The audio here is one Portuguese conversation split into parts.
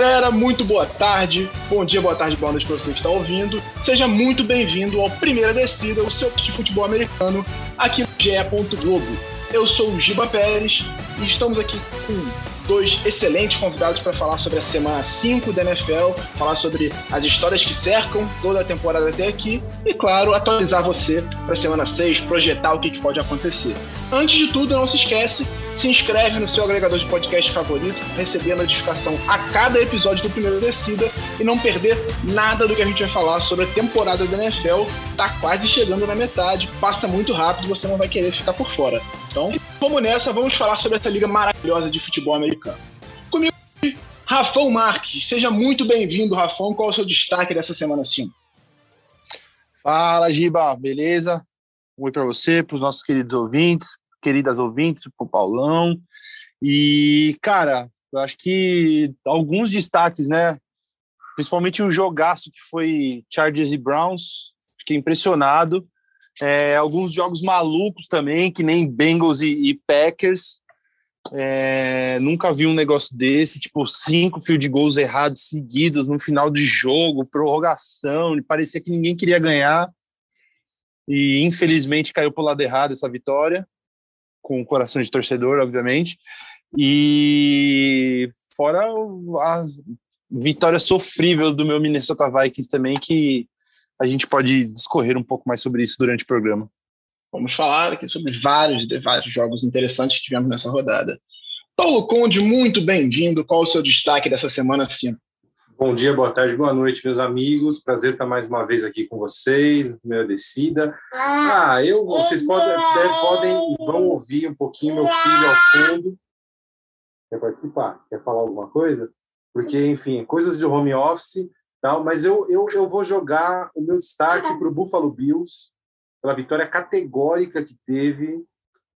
Galera, muito boa tarde, bom dia, boa tarde, boa noite para você que está ouvindo. Seja muito bem-vindo ao Primeira Descida, o seu de futebol americano, aqui no GE. Globo. Eu sou o Giba Pérez e estamos aqui com dois excelentes convidados para falar sobre a semana 5 da NFL, falar sobre as histórias que cercam toda a temporada até aqui e, claro, atualizar você para a semana 6, projetar o que, que pode acontecer. Antes de tudo, não se esquece, se inscreve no seu agregador de podcast favorito, receber a notificação a cada episódio do Primeiro Descida e não perder nada do que a gente vai falar sobre a temporada da NFL. Tá quase chegando na metade, passa muito rápido, você não vai querer ficar por fora. Então, vamos nessa, vamos falar sobre essa liga maravilhosa de futebol americano. Comigo, Rafão Marques. Seja muito bem-vindo, Rafão. Qual é o seu destaque dessa semana 5? Fala, Giba, beleza? Um oi para você, para os nossos queridos ouvintes, queridas ouvintes, para o Paulão. E, cara, eu acho que alguns destaques, né? Principalmente o jogaço que foi Chargers e Browns. Fiquei impressionado. É, alguns jogos malucos também, que nem Bengals e, e Packers. É, nunca vi um negócio desse, tipo, cinco field goals errados seguidos no final de jogo, prorrogação, parecia que ninguém queria ganhar. E infelizmente caiu pro lado errado essa vitória, com o coração de torcedor, obviamente. E fora a vitória sofrível do meu Minnesota Vikings também, que a gente pode discorrer um pouco mais sobre isso durante o programa. Vamos falar aqui sobre vários, vários jogos interessantes que tivemos nessa rodada. Paulo Conde, muito bem-vindo. Qual o seu destaque dessa semana 5? Bom dia, boa tarde, boa noite, meus amigos. Prazer estar mais uma vez aqui com vocês, primeira descida. Ah, eu, vocês podem, podem e vão ouvir um pouquinho meu filho ao fundo. Quer participar? Quer falar alguma coisa? Porque, enfim, coisas de home office, tal, mas eu, eu, eu vou jogar o meu destaque para o Buffalo Bills, pela vitória categórica que teve.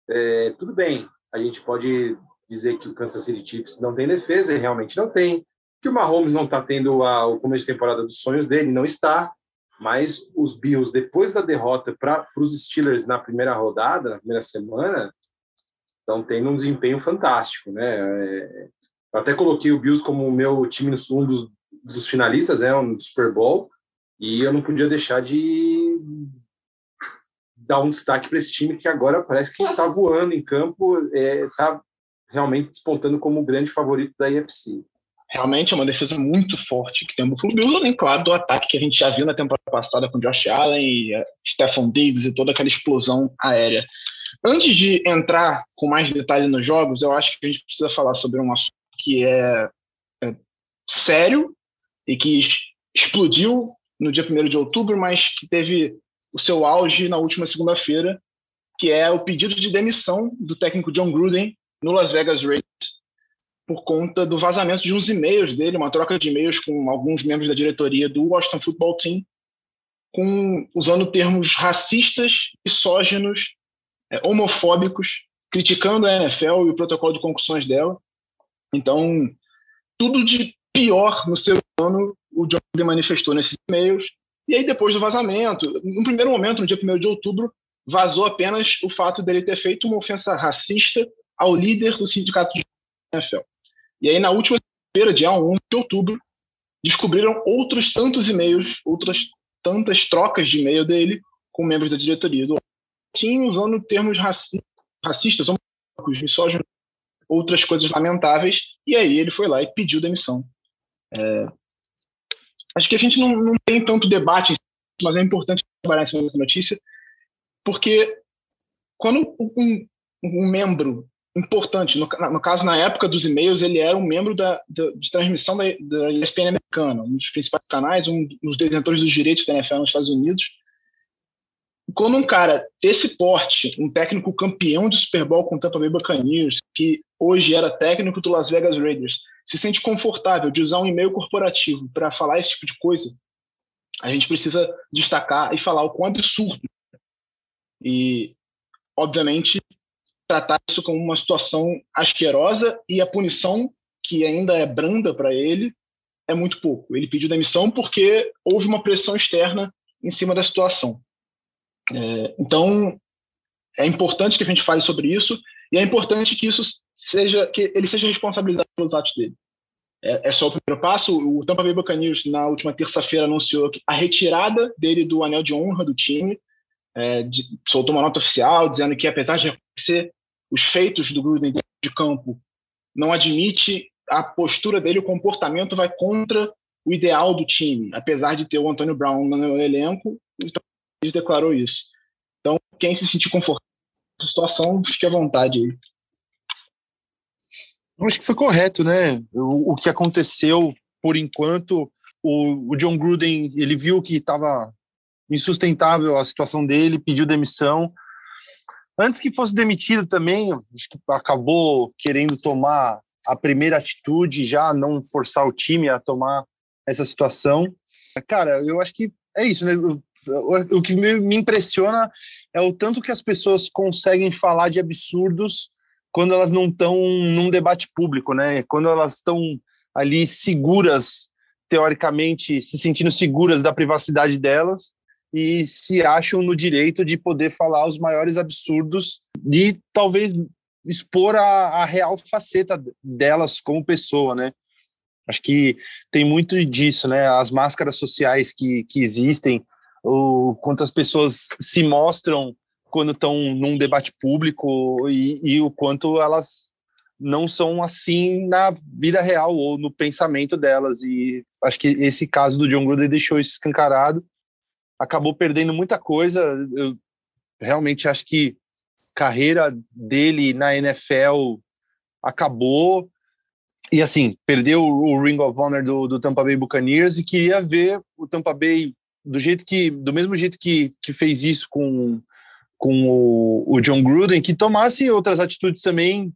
É, tudo bem, a gente pode dizer que o Kansas City Chiefs não tem defesa, e realmente não tem, que o Mahomes não está tendo a, o começo de temporada dos sonhos dele, não está, mas os Bills, depois da derrota para os Steelers na primeira rodada, na primeira semana, estão tendo um desempenho fantástico, né? É, eu até coloquei o Bills como o meu time, um dos, dos finalistas, né, um Super Bowl, e eu não podia deixar de dar um destaque para esse time que agora parece que está voando em campo, está é, tá realmente despontando como o grande favorito da IFC. Realmente é uma defesa muito forte que tem o Buffalo Bills, além, claro, do ataque que a gente já viu na temporada passada com Josh Allen e uh, Stephon Diggs e toda aquela explosão aérea. Antes de entrar com mais detalhe nos jogos, eu acho que a gente precisa falar sobre um assunto que é, é sério e que explodiu no dia 1 de outubro, mas que teve o seu auge na última segunda-feira, que é o pedido de demissão do técnico John Gruden no Las Vegas Raiders por conta do vazamento de uns e-mails dele, uma troca de e-mails com alguns membros da diretoria do Washington Football Team, com, usando termos racistas, misóginos, é, homofóbicos, criticando a NFL e o protocolo de concussões dela. Então, tudo de pior no ser humano o John manifestou nesses e-mails e aí, depois do vazamento, no primeiro momento, no dia 1 de outubro, vazou apenas o fato dele ter feito uma ofensa racista ao líder do sindicato de NFL. E aí, na última feira dia 1 de outubro, descobriram outros tantos e-mails, outras tantas trocas de e-mail dele com membros da diretoria do Team, usando termos raci racistas, homofóbicos, misóginos, outras coisas lamentáveis. E aí ele foi lá e pediu demissão. É, Acho que a gente não, não tem tanto debate, mas é importante trabalhar em cima dessa notícia, porque quando um, um membro importante, no, no, caso, na época dos e-mails, ele era um membro da, da de transmissão da, da ESPN americana, um dos principais canais, um dos detentores dos direitos da NFL nos Estados Unidos. Quando um cara desse porte, um técnico campeão de Super Bowl com o Tampa Bay Buccaneers, que hoje era técnico do Las Vegas Raiders, se sente confortável de usar um e-mail corporativo para falar esse tipo de coisa, a gente precisa destacar e falar o quão absurdo E, obviamente, tratar isso como uma situação asquerosa e a punição, que ainda é branda para ele, é muito pouco. Ele pediu demissão porque houve uma pressão externa em cima da situação. É, então, é importante que a gente fale sobre isso e é importante que isso seja que ele seja responsabilizado pelos atos dele. É, é só o primeiro passo. O Tampa Bay Buccaneers na última terça-feira anunciou a retirada dele do anel de honra do time, é, de, soltou uma nota oficial dizendo que apesar de reconhecer os feitos do Gruden de campo, não admite a postura dele, o comportamento vai contra o ideal do time, apesar de ter o Antônio Brown no elenco, então ele declarou isso. Então, quem se sentir confortável nessa situação, fique à vontade aí. Eu acho que foi correto, né? O, o que aconteceu, por enquanto, o, o John Gruden, ele viu que estava insustentável a situação dele, pediu demissão. Antes que fosse demitido também, acho que acabou querendo tomar a primeira atitude, já não forçar o time a tomar essa situação. Cara, eu acho que é isso, né? O, que me impressiona é o tanto que as pessoas conseguem falar de absurdos quando elas não estão num debate público, né? Quando elas estão ali seguras, teoricamente, se sentindo seguras da privacidade delas e se acham no direito de poder falar os maiores absurdos e talvez expor a, a real faceta delas como pessoa, né? Acho que tem muito disso, né? As máscaras sociais que, que existem, o quantas pessoas se mostram quando estão num debate público e, e, o quanto elas não são assim na vida real ou no pensamento delas. E acho que esse caso do John Gruden deixou isso escancarado. Acabou perdendo muita coisa. Eu realmente acho que carreira dele na NFL acabou. E assim, perdeu o Ring of Honor do, do Tampa Bay Buccaneers e queria ver o Tampa Bay do jeito que, do mesmo jeito que, que fez isso com, com o, o John Gruden, que tomasse outras atitudes também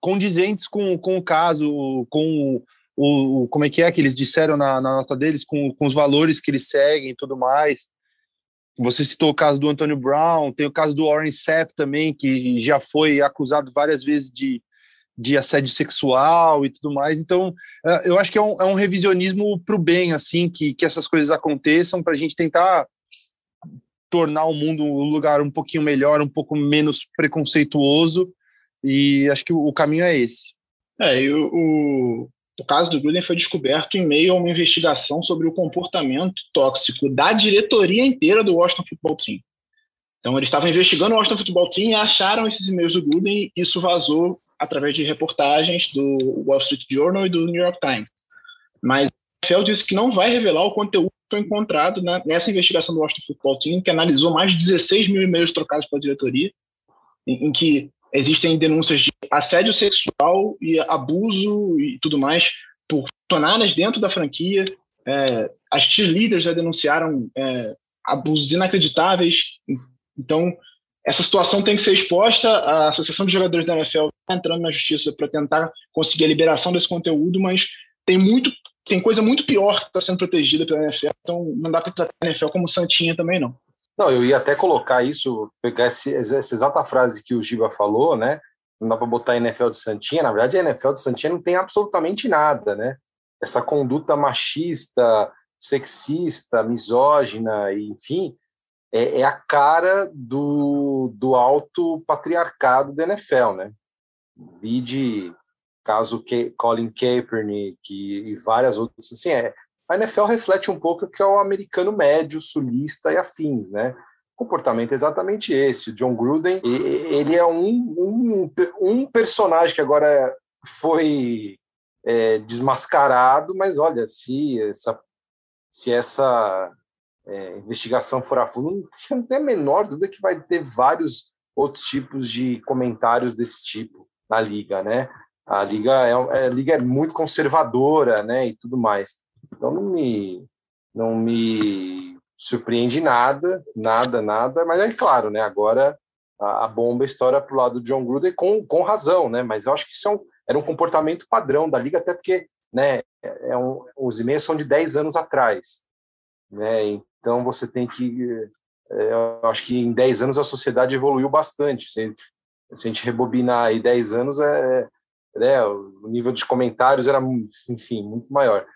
condizentes com, com o caso, com o, o, como é que é que eles disseram na, na nota deles, com, com os valores que eles seguem e tudo mais. Você citou o caso do Antônio Brown, tem o caso do Warren Sapp também, que já foi acusado várias vezes de, de assédio sexual e tudo mais. Então, é, eu acho que é um, é um revisionismo para o bem, assim, que, que essas coisas aconteçam, para a gente tentar tornar o mundo um lugar um pouquinho melhor, um pouco menos preconceituoso. E acho que o, caminho é esse. É, o, o caso do Gruden foi descoberto em meio a uma investigação sobre o comportamento tóxico da diretoria inteira do Washington Football Team. Então, eles estavam investigando o Washington Football Team e acharam esses e-mails do Gruden e isso vazou através de reportagens do Wall Street Journal e do New York Times. Mas a NFL disse que não vai revelar o conteúdo que foi encontrado nessa investigação do Washington Football Team, que analisou mais de 16 mil e-mails trocados pela diretoria, em, em que existem denúncias de assédio sexual e abuso e tudo mais por funcionários dentro da franquia. É, as cheerleaders já denunciaram é, abusos inacreditáveis. Então, essa situação tem que ser exposta. A Associação de Jogadores da NFL entrando na justiça para tentar conseguir a liberação desse conteúdo, mas tem muito tem coisa muito pior que está sendo protegida pela NFL, então não dá para tratar a NFL como santinha também, não. Não, eu ia até colocar isso, pegar esse, essa exata frase que o Giba falou, né? Não dá para botar a NFL de Santinha. Na verdade, a NFL de Santinha não tem absolutamente nada, né? Essa conduta machista, sexista, misógina, enfim, é, é a cara do, do alto patriarcado da NFL, né? Vide caso que Colin Kaepernick e várias outras, assim, é, a NFL reflete um pouco o que é o americano médio, sulista e afins, né? O comportamento é exatamente esse. O John Gruden, ele é um, um, um personagem que agora foi é, desmascarado, mas olha, se essa, se essa é, investigação for a fundo, não tem a menor dúvida que vai ter vários outros tipos de comentários desse tipo na liga, né? A liga é, a liga é muito conservadora, né, e tudo mais. Então não me não me surpreende nada, nada, nada, mas é claro, né? Agora a, a bomba estoura para o lado do John Gruden com, com razão, né? Mas eu acho que isso é um, era um comportamento padrão da liga, até porque, né? É um, os e-mails são de 10 anos atrás, né? Então você tem que é, eu acho que em 10 anos a sociedade evoluiu bastante. Se, se a gente rebobinar aí 10 anos, é, é, o nível dos comentários era, enfim, muito maior.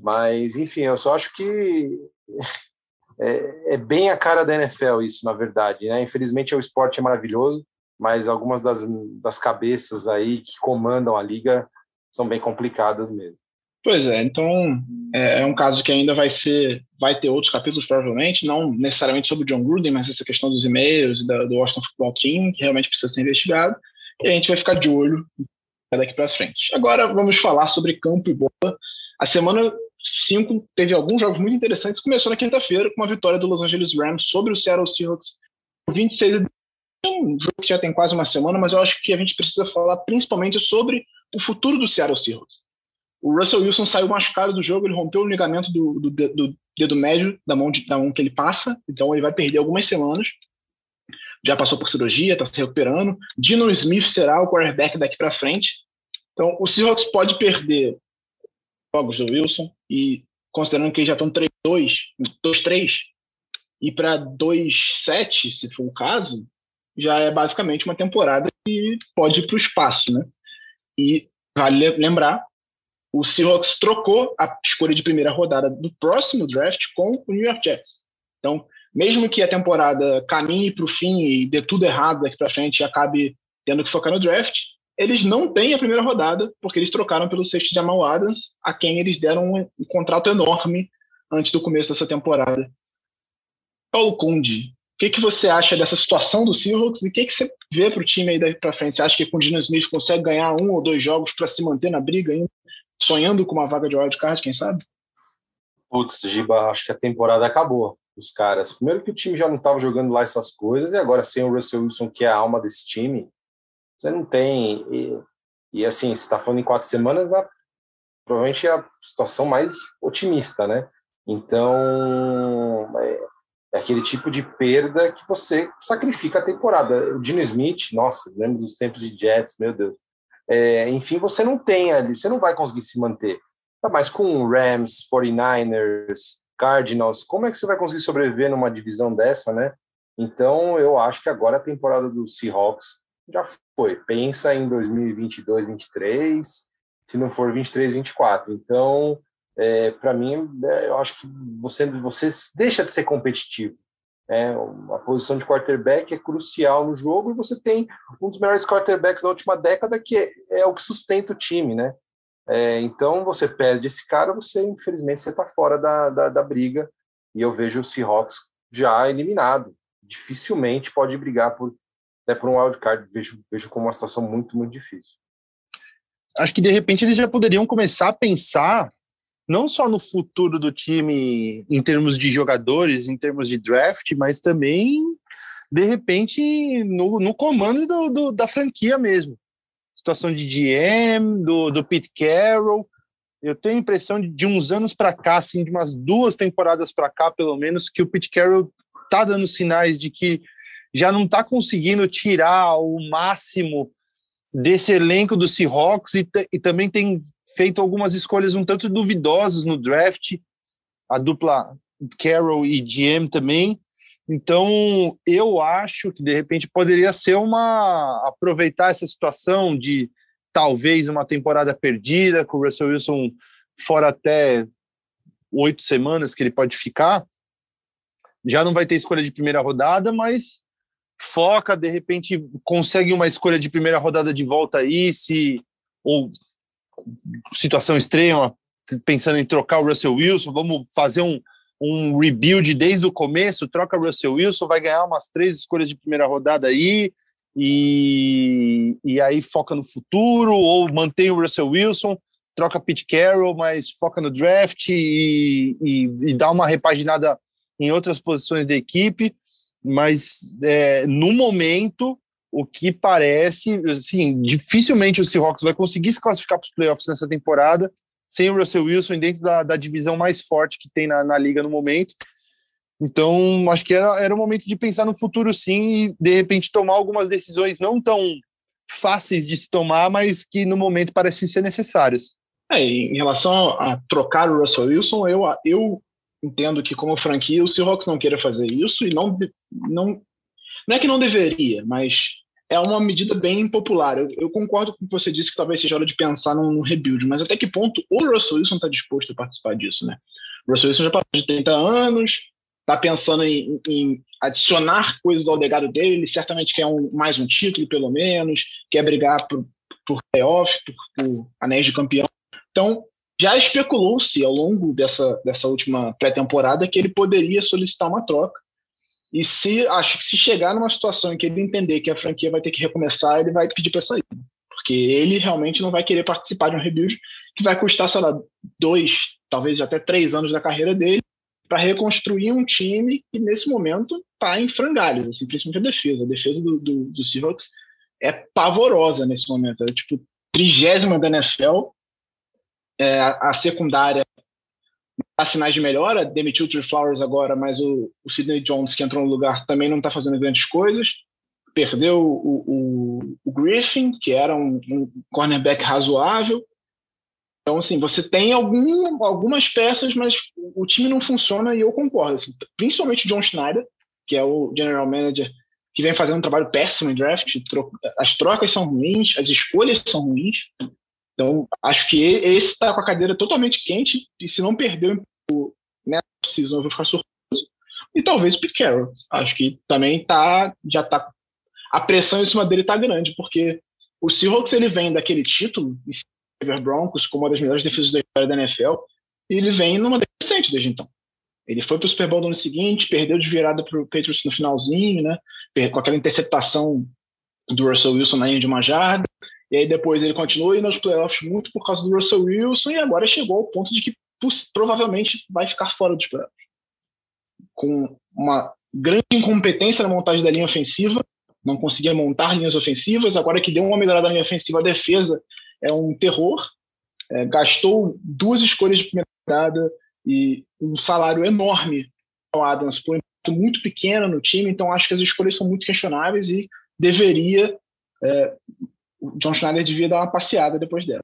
Mas, enfim, eu só acho que é, é, bem a cara da NFL isso, na verdade. Né? Infelizmente, o esporte é maravilhoso, mas algumas das, das cabeças aí que comandam a liga são bem complicadas mesmo. Pois é, então é, é, um caso que ainda vai ser, vai ter outros capítulos provavelmente, não necessariamente sobre John Gruden, mas essa questão dos e-mails da, do Washington Football Team, que realmente precisa ser investigado, e a gente vai ficar de olho daqui para frente. Agora vamos falar sobre campo e bola. A semana 5 teve alguns jogos muito interessantes, começou na quinta-feira com uma vitória do Los Angeles Rams sobre o Seattle Seahawks, 26 um jogo que já tem quase uma semana, mas eu acho que a gente precisa falar principalmente sobre o futuro do Seattle Seahawks. O Russell Wilson saiu machucado do jogo, ele rompeu o ligamento do, do, do dedo médio da mão, de, da mão que ele passa, então ele vai perder algumas semanas. Já passou por cirurgia, está se recuperando. Dino Smith será o quarterback daqui para frente. Então, o Seahawks pode perder jogos do Wilson e considerando que eles já estão 3-2, 2-3 e para 2-7, se for o caso, já é basicamente uma temporada que pode ir para o espaço, né? E vale lembrar, o Seahawks trocou a escolha de primeira rodada do próximo draft com o New York Jets. Então, mesmo que a temporada caminhe para o fim e dê tudo errado daqui para frente e acabe tendo que focar no draft, eles não têm a primeira rodada, porque eles trocaram pelo safety Jamal Adams, a quem eles deram um, um contrato enorme antes do começo dessa temporada. Paulo Conde, o que, que você acha dessa situação do Seahawks e o que, que você vê para o time aí daqui para frente? Você acha que com o Dino Smith consegue ganhar um ou dois jogos para se manter na briga ainda, sonhando com uma vaga de wildcard, quem sabe? Putz, Giba, acho que a temporada acabou os caras. Primeiro que o time já não estava jogando lá essas coisas, e agora sem o Russell Wilson, que é a alma desse time, você não tem. E, e assim, você está falando em quatro semanas, provavelmente é a situação mais otimista, né? Então, é, é, aquele tipo de perda que você sacrifica a temporada. O Dino Smith, nossa, lembro dos tempos de Jets, meu Deus. É, enfim, você não tem ali, você não vai conseguir se manter. Tá, mas com Rams, 49ers, Cardinals, como é que você vai conseguir sobreviver numa divisão dessa, né? Então, eu acho que agora a temporada do Seahawks já foi. Pensa em 2022, 2023, se não for 23, 24. Então, é, para mim, é, eu acho que você, você deixa de ser competitivo. Né? A posição de quarterback é crucial no jogo e você tem um dos melhores quarterbacks da última década que é, é o que sustenta o time, né? É, então você perde esse cara, você infelizmente você está fora da, da, da, briga e eu vejo o Seahawks já eliminado. Dificilmente pode brigar por até por um wildcard, vejo, vejo como uma situação muito, muito difícil. Acho que de repente eles já poderiam começar a pensar não só no futuro do time em termos de jogadores, em termos de draft, mas também, de repente, no, no comando do, do, da franquia mesmo. Situação de GM, do, do Pete Carroll. Eu tenho a impressão de, de uns anos para cá, assim, de umas duas temporadas para cá, pelo menos, que o Pete Carroll tá dando sinais de que já não está conseguindo tirar o máximo desse elenco do Seahawks e, e também tem feito algumas escolhas um tanto duvidosas no draft, a dupla Carroll e GM também. Então, eu acho que de repente poderia ser uma aproveitar essa situação de talvez uma temporada perdida com o Russell Wilson fora até oito semanas que ele pode ficar. Já não vai ter escolha de primeira rodada, mas foca, de repente consegue uma escolha de primeira rodada de volta aí, se ou situação extrema, pensando em trocar o Russell Wilson, vamos fazer um, um rebuild desde o começo, troca o Russell Wilson, vai ganhar umas três escolhas de primeira rodada aí, e, e aí foca no futuro, ou mantém o Russell Wilson, troca Pete Carroll, mas foca no draft e, e, e dá uma repaginada em outras posições da equipe mas é, no momento, o que parece, assim, dificilmente o Seahawks vai conseguir se classificar para os playoffs nessa temporada sem o Russell Wilson dentro da, da divisão mais forte que tem na, na liga no momento. Então, acho que era, era o momento de pensar no futuro sim e, de repente, tomar algumas decisões não tão fáceis de se tomar, mas que no momento parecem ser necessárias. É, em relação a trocar o Russell Wilson, eu, eu entendo que, como franquia, o Seahawks não queira fazer isso e não não, não é que não deveria, mas é uma medida bem impopular. Eu, eu, concordo com o que você disse que talvez seja hora de pensar num, num rebuild, mas até que ponto o Russell Wilson está disposto a participar disso, né? O Russell Wilson já passou de 30 anos, está pensando em, em, adicionar coisas ao legado dele, ele certamente quer um, mais um título, pelo menos, quer brigar por, por playoff, por, por anéis de campeão. Então, já especulou-se ao longo dessa, dessa última pré-temporada que ele poderia solicitar uma troca. E se acho que se chegar numa situação em que ele entender que a franquia vai ter que recomeçar, ele vai pedir para sair. Porque ele realmente não vai querer participar de um rebuild que vai custar, sei lá, dois, talvez até três anos da carreira dele, para reconstruir um time que nesse momento está em frangalhos, assim, principalmente a defesa. A defesa do, do, do Seahawks é pavorosa nesse momento. É tipo trigésima da NFL. É, a secundária dá sinais de melhora, demitiu o Trey Flowers agora, mas o, o Sidney Jones, que entrou no lugar, também não está fazendo grandes coisas. Perdeu o, o, o Griffin, que era um, um, cornerback razoável. Então, assim, você tem algum, algumas peças, mas o time não funciona e eu concordo. Assim, principalmente o John Schneider, que é o general manager, que vem fazendo um trabalho péssimo em draft. As trocas são ruins, as escolhas são ruins. Então, acho que esse está com a cadeira totalmente quente e se não perder o né, season, eu vou ficar surpreso. E talvez o Pete Carroll. Acho que também tá, já tá. A pressão em cima dele tá grande, porque o Seahawks ele vem daquele título, Denver Broncos, como uma das melhores defesas da história da NFL, e ele vem numa decente desde então. Ele foi para o Super Bowl no ano seguinte, perdeu de virada para o Patriots no finalzinho, né? Com aquela interceptação do Russell Wilson na linha de uma jarda. E aí depois ele continua indo nos playoffs muito por causa do Russell Wilson e agora chegou ao ponto de que provavelmente vai ficar fora dos playoffs. Com uma grande incompetência na montagem da linha ofensiva, não conseguia montar linhas ofensivas, agora que deu uma melhorada na linha ofensiva, a defesa é um terror, é, gastou duas escolhas de primeira rodada e um salário enorme ao Adams por um muito pequeno no time, então acho que as escolhas são muito questionáveis e deveria é, o John Schneider devia dar uma passeada depois dela.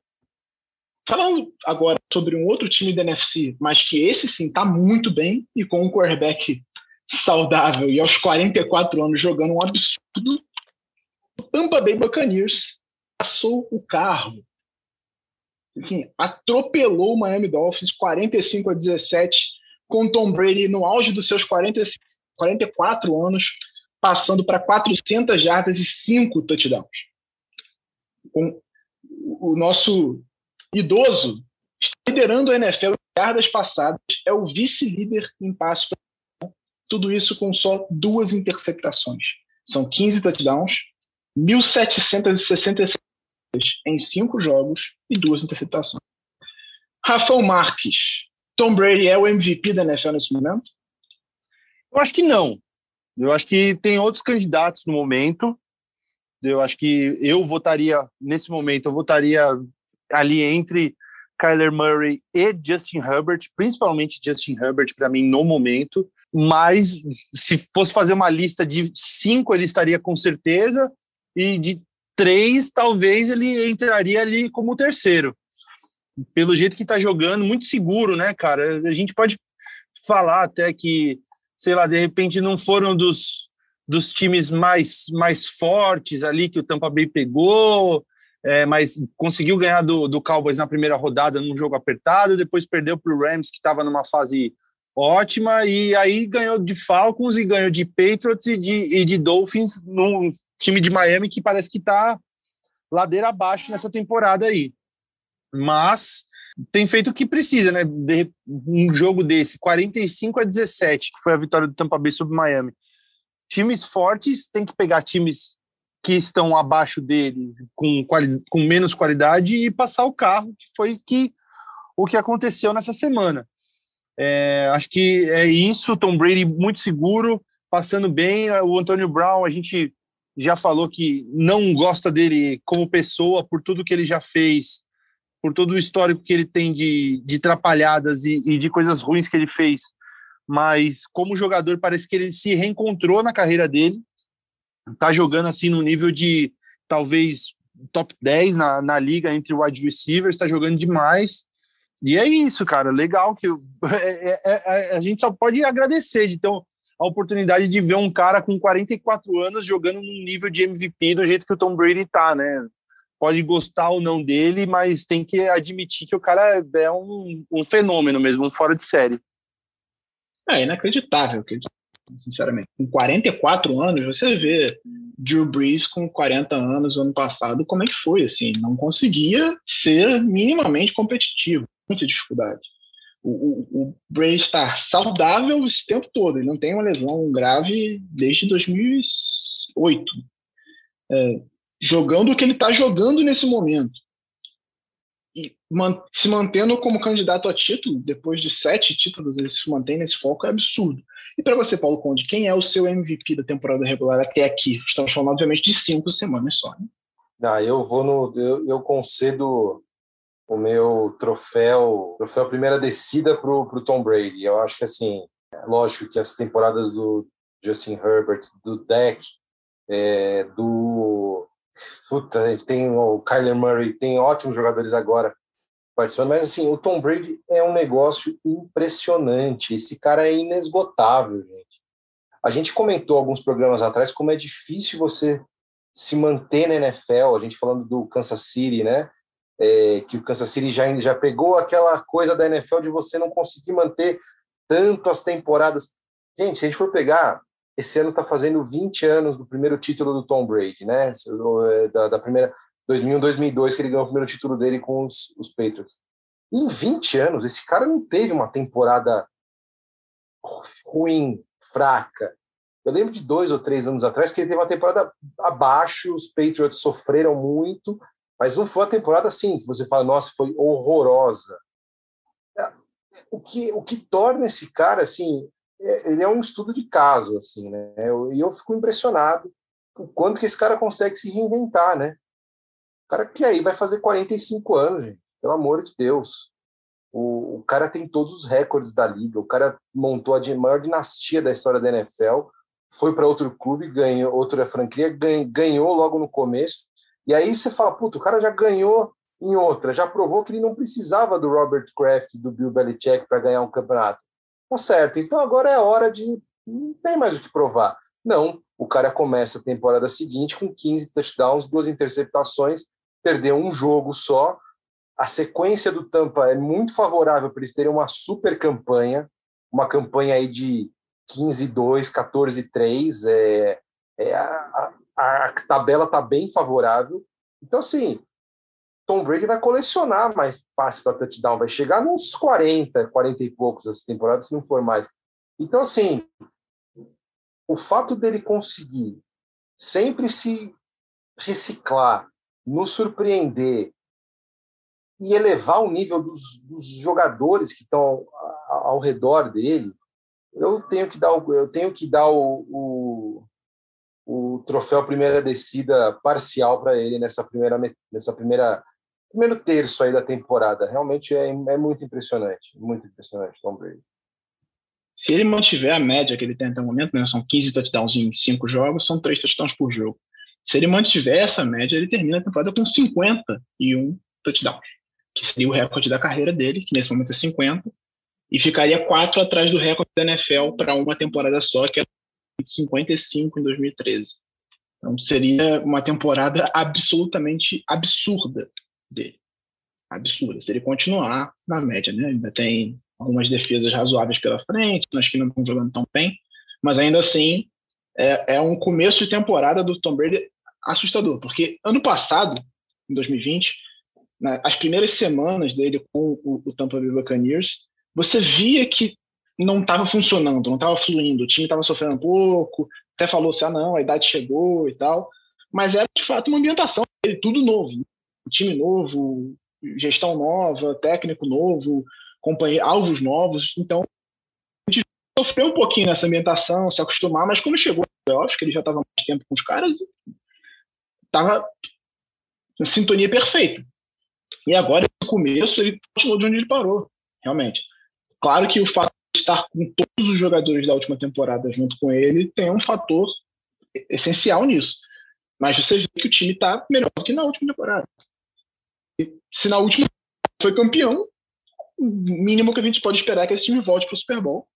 Falando agora sobre um outro time da NFC, mas que esse sim está muito bem e com um quarterback saudável e aos 44 anos jogando um absurdo, o Tampa Bay Buccaneers passou o carro. Enfim, atropelou o Miami Dolphins 45 a 17 com Tom Brady no auge dos seus 45, 44 anos, passando para 400 jardas e 5 touchdowns com o nosso idoso liderando a NFL em passadas, é o vice-líder em passes. Tudo isso com só duas interceptações. São 15 touchdowns, 1.766 em cinco jogos e duas interceptações. Rafael Marques, Tom Brady é o MVP da NFL nesse momento? Eu acho que não. Eu acho que tem outros candidatos no momento. Eu acho que eu votaria, nesse momento, eu votaria ali entre Kyler Murray e Justin Herbert, principalmente Justin Herbert para mim no momento. Mas se fosse fazer uma lista de cinco, ele estaria com certeza, e de três, talvez ele entraria ali como terceiro. Pelo jeito que está jogando, muito seguro, né, cara? A gente pode falar até que, sei lá, de repente não foram dos dos times mais, mais fortes ali que o Tampa Bay pegou, é, mas conseguiu ganhar do, do Cowboys na primeira rodada num jogo apertado, depois perdeu para o Rams, que estava numa fase ótima, e aí ganhou de Falcons e ganhou de Patriots e de, e de Dolphins num time de Miami que parece que está ladeira abaixo nessa temporada aí. Mas tem feito o que precisa, né? De, um jogo desse, 45 a 17, que foi a vitória do Tampa Bay sobre Miami times fortes têm que pegar times que estão abaixo dele com, com menos qualidade e passar o carro, que foi que, o que aconteceu nessa semana. É, acho que é isso, Tom Brady muito seguro, passando bem. O Antônio Brown, a gente já falou que não gosta dele como pessoa por tudo que ele já fez, por todo o histórico que ele tem de, de trapalhadas e, e de coisas ruins que ele fez mas como jogador parece que ele se reencontrou na carreira dele, tá jogando assim no nível de talvez top 10 na, na liga entre wide receivers, está jogando demais. E é isso, cara, legal que eu, é, é, é, a gente só pode agradecer de então a oportunidade de ver um cara com 44 anos jogando num nível de MVP do jeito que o Tom Brady tá, né? Pode gostar ou não dele, mas tem que admitir que o cara é um, um fenômeno mesmo, um fora de série. É inacreditável, sinceramente. Com 44 anos, você vê Drew Brees com 40 anos ano passado, como é que foi, assim, não conseguia ser minimamente competitivo, muita dificuldade. O, o, o Brady está saudável esse tempo todo, ele não tem uma lesão grave desde 2008. É, jogando o que ele está jogando nesse momento e man, se mantendo como candidato a título, depois de sete títulos, ele se mantém nesse foco, é absurdo. E para você, Paulo Conde, quem é o seu MVP da temporada regular até aqui? Estamos falando, obviamente, de cinco semanas só. Né? Ah, eu vou no. Eu, eu concedo o meu troféu, troféu primeira descida para o Tom Brady. Eu acho que assim, é lógico que as temporadas do Justin Herbert, do Deck, é, do Puta, tem o Kyler Murray, tem ótimos jogadores agora participando, mas assim, o Tom Brady é um negócio impressionante. Esse cara é inesgotável, gente. A gente comentou alguns programas atrás como é difícil você se manter na NFL, a gente falando do Kansas City, né? É, que o Kansas City já, já pegou aquela coisa da NFL de você não conseguir manter tantas temporadas. Gente, se a gente for pegar esse ano está fazendo 20 anos do primeiro título do Tom Brady, né? É, da, da primeira 2001, 2002 que ele ganhou o primeiro título dele com os, os Patriots. Em 20 anos, esse cara não teve uma temporada ruim, fraca. Eu lembro de dois ou três anos atrás que ele teve uma temporada abaixo, os Patriots sofreram muito, mas não foi uma temporada assim, que você fala, nossa, foi horrorosa. É, o que, o que torna esse cara, assim, ele é um estudo de caso, assim, né? E eu, eu, fico impressionado o quanto que esse cara consegue se reinventar, né? O cara que aí vai fazer 45 anos, gente, pelo amor de Deus. O, o cara tem todos os recordes da liga, o cara montou a maior dinastia da história da NFL, foi para outro clube, ganhou outra franquia, ganhou, ganhou logo no começo, e aí você fala, puta, o cara já ganhou em outra, já provou que ele não precisava do Robert Kraft, do Bill Belichick para ganhar um campeonato Tá certo, então agora é hora de. Não tem mais o que provar. Não, o cara começa a temporada seguinte com 15 touchdowns, duas interceptações, perdeu um jogo só. A sequência do Tampa é muito favorável para eles terem uma super campanha, uma campanha aí de 15-2, 14-3. É, é, a, a, a tabela está bem favorável. Então, assim, Tom Brady vai colecionar mais passes para touchdown, vai chegar nos 40, 40 e poucos essa temporada, se não for mais. Então, assim, o fato dele conseguir sempre se reciclar, nos surpreender e elevar o nível dos, dos jogadores que estão ao, ao redor dele, eu tenho que dar eu tenho que dar o, o, o troféu primeira descida parcial para ele nessa primeira nessa primeira primeiro terço aí da temporada. Realmente é, é muito impressionante, muito impressionante Tom Brady. Se ele mantiver a média que ele tem até o momento, né, são 15 touchdowns em 5 jogos, são 3 touchdowns por jogo. Se ele mantiver essa média, ele termina a temporada com 51 touchdowns, que seria o recorde da carreira dele, que nesse momento é 50, e ficaria 4 atrás do recorde da NFL para uma temporada só, que é 55 em 2013. Então seria uma temporada absolutamente absurda dele. Absurda. Se ele continuar na média, né? Ainda tem algumas defesas razoáveis pela frente, nós que não estão jogando tão bem, mas ainda assim é, é um começo de temporada do Tom Brady assustador, porque ano passado, em 2020, né, as primeiras semanas dele com o, Tampa Bay Buccaneers, você via que não estava funcionando, não estava fluindo, o time estava sofrendo um pouco, até falou assim, ah não, a idade chegou e tal, mas era de fato uma ambientação dele, tudo novo, time novo, gestão nova, técnico novo, alvos novos. Então, a gente sofreu um pouquinho nessa ambientação, se acostumar, mas quando chegou no playoffs, que ele já estava mais tempo com os caras, estava na sintonia perfeita. E agora, no começo, ele continuou de onde ele parou, realmente. Claro que o fato de estar com todos os jogadores da última temporada junto com ele tem um fator essencial nisso. Mas você vê que o time está melhor do que na última temporada se na última foi campeão, o mínimo que a gente pode esperar é que esse time volte para o Super Bowl.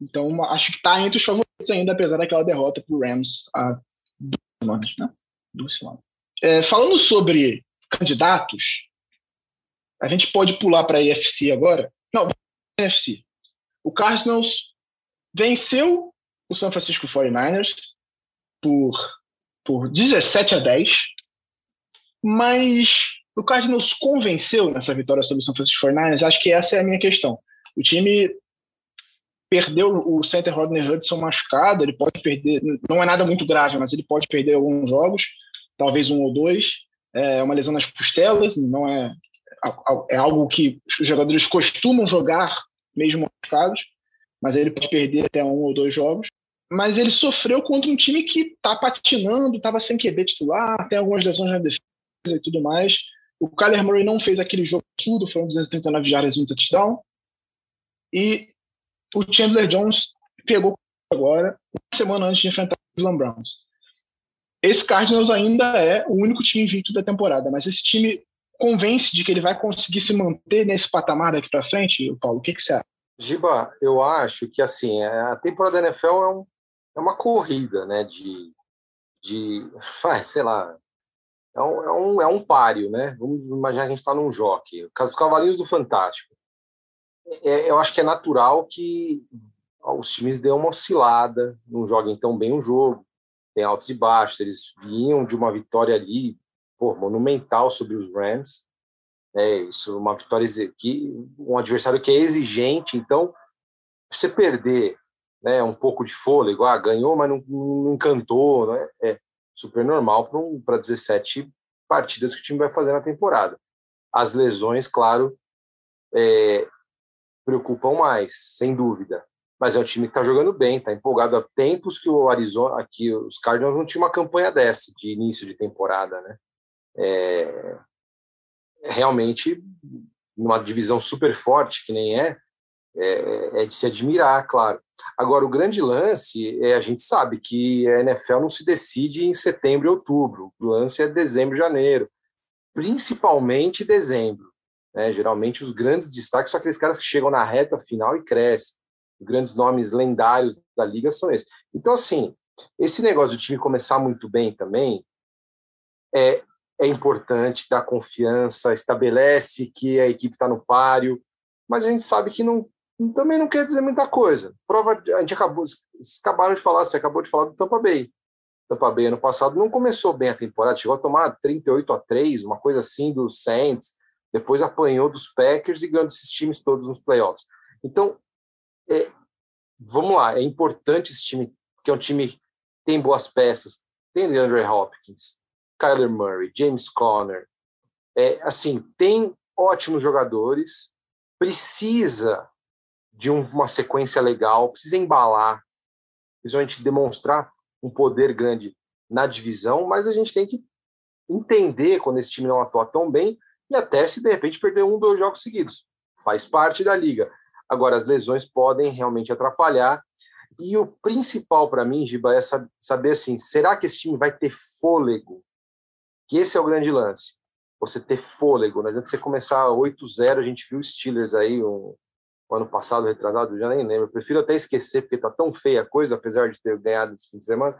Então, acho que está entre os favoritos ainda, apesar daquela derrota para o Rams há duas semanas, né? Duas semanas. É, falando sobre candidatos, a gente pode pular para a EFC agora. Não, NFC. O Cardinals venceu o San Francisco 49ers por, por 17 a 10, mas o Cardinals convenceu nessa vitória sobre o San Francisco 49ers? Acho que essa é a minha questão. O time perdeu o center Rodney Hudson machucado, ele pode perder, não é nada muito grave, mas ele pode perder alguns jogos, talvez um ou dois. É uma lesão nas costelas, não é é algo que os jogadores costumam jogar mesmo machucados, mas ele pode perder até um ou dois jogos. Mas ele sofreu contra um time que está patinando, estava sem QB titular, tem algumas lesões na defesa e tudo mais. O Kyler Murray não fez aquele jogo tudo, foram 239 jardas e um touchdown. E o Chandler Jones pegou agora, uma semana antes de enfrentar o Cleveland Browns. Esse Cardinals ainda é o único time invicto da temporada, mas esse time convence de que ele vai conseguir se manter nesse patamar daqui para frente, Paulo? O que, que você acha? Giba, eu acho que assim a temporada da NFL é, um, é uma corrida, né? De, de sei lá, é um, é um, é um páreo, né? Vamos imaginar que a gente está num jockey. Os Cavalinhos do Fantástico. É, eu acho que é natural que os times dêem uma oscilada, não joguem tão bem o jogo, tem altos e baixos. Eles vinham de uma vitória ali, pô, monumental sobre os Rams. É isso, uma vitória que um adversário que é exigente. Então, você perder, né, um pouco de fôlego, ah, ganhou, mas não, não encantou, né? É super normal para um, 17 partidas que o time vai fazer na temporada. As lesões, claro, é, preocupam mais, sem dúvida. Mas é um time que está jogando bem, está empolgado há tempos que o Arizona, aqui os Cardinals não tinham uma campanha dessa de início de temporada, né? É, realmente numa divisão super forte que nem é, é, é, de se admirar, claro. Agora, o grande lance é a gente sabe que a NFL não se decide em setembro e outubro, o lance é dezembro e janeiro, principalmente dezembro. Né? Geralmente, os grandes destaques são aqueles caras que chegam na reta final e crescem. Os grandes nomes lendários da liga são esses. Então, assim, esse negócio do time começar muito bem também é, é importante, dá confiança, estabelece que a equipe está no páreo, mas a gente sabe que não, também não quer dizer muita coisa. Prova, a gente acabou, acabaram de falar, você acabou de falar do Tampa Bay. Tampa Bay ano passado não começou bem a temporada, chegou a tomar 38 a 3, uma coisa assim dos Saints, depois apanhou dos Packers e ganhou esses times todos nos playoffs. Então, é, vamos lá, é importante esse time, que é um time que tem boas peças, tem DeAndre Hopkins, Kyler Murray, James Conner, é, assim, tem ótimos jogadores, precisa de uma sequência legal, precisa embalar, principalmente demonstrar um poder grande na divisão, mas a gente tem que entender quando esse time não atua tão bem e até se de repente perder um, dois jogos seguidos. Faz parte da liga. Agora, as lesões podem realmente atrapalhar. E o principal para mim, Giba, é saber assim: será que esse time vai ter fôlego? Que esse é o grande lance. Você ter fôlego. Não adianta você começar 8-0. A gente viu os Steelers aí um, ano passado, retrasado, já nem lembro. Eu prefiro até esquecer, porque tá tão feia a coisa, apesar de ter ganhado esse fim de semana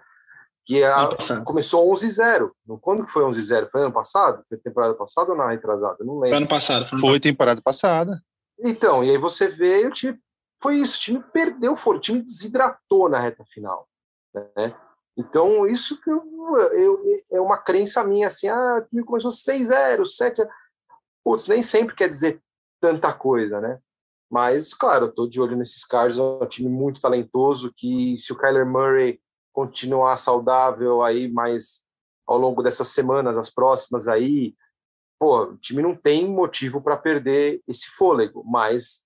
que a, começou 11-0. Quando que foi 11-0? Foi ano passado? Foi temporada passada ou na retrasada? Não lembro. Foi ano passado. Foi, foi temporada passada. Então, e aí você vê, o time foi isso, o time perdeu o time desidratou na reta final, né? Então, isso que eu, eu, é uma crença minha, assim, ah, o time começou 6-0, 7 Putz, nem sempre quer dizer tanta coisa, né? Mas, claro, tô de olho nesses caras, é um time muito talentoso, que se o Kyler Murray continuar saudável aí mais ao longo dessas semanas, as próximas aí, pô, o time não tem motivo para perder esse fôlego, mas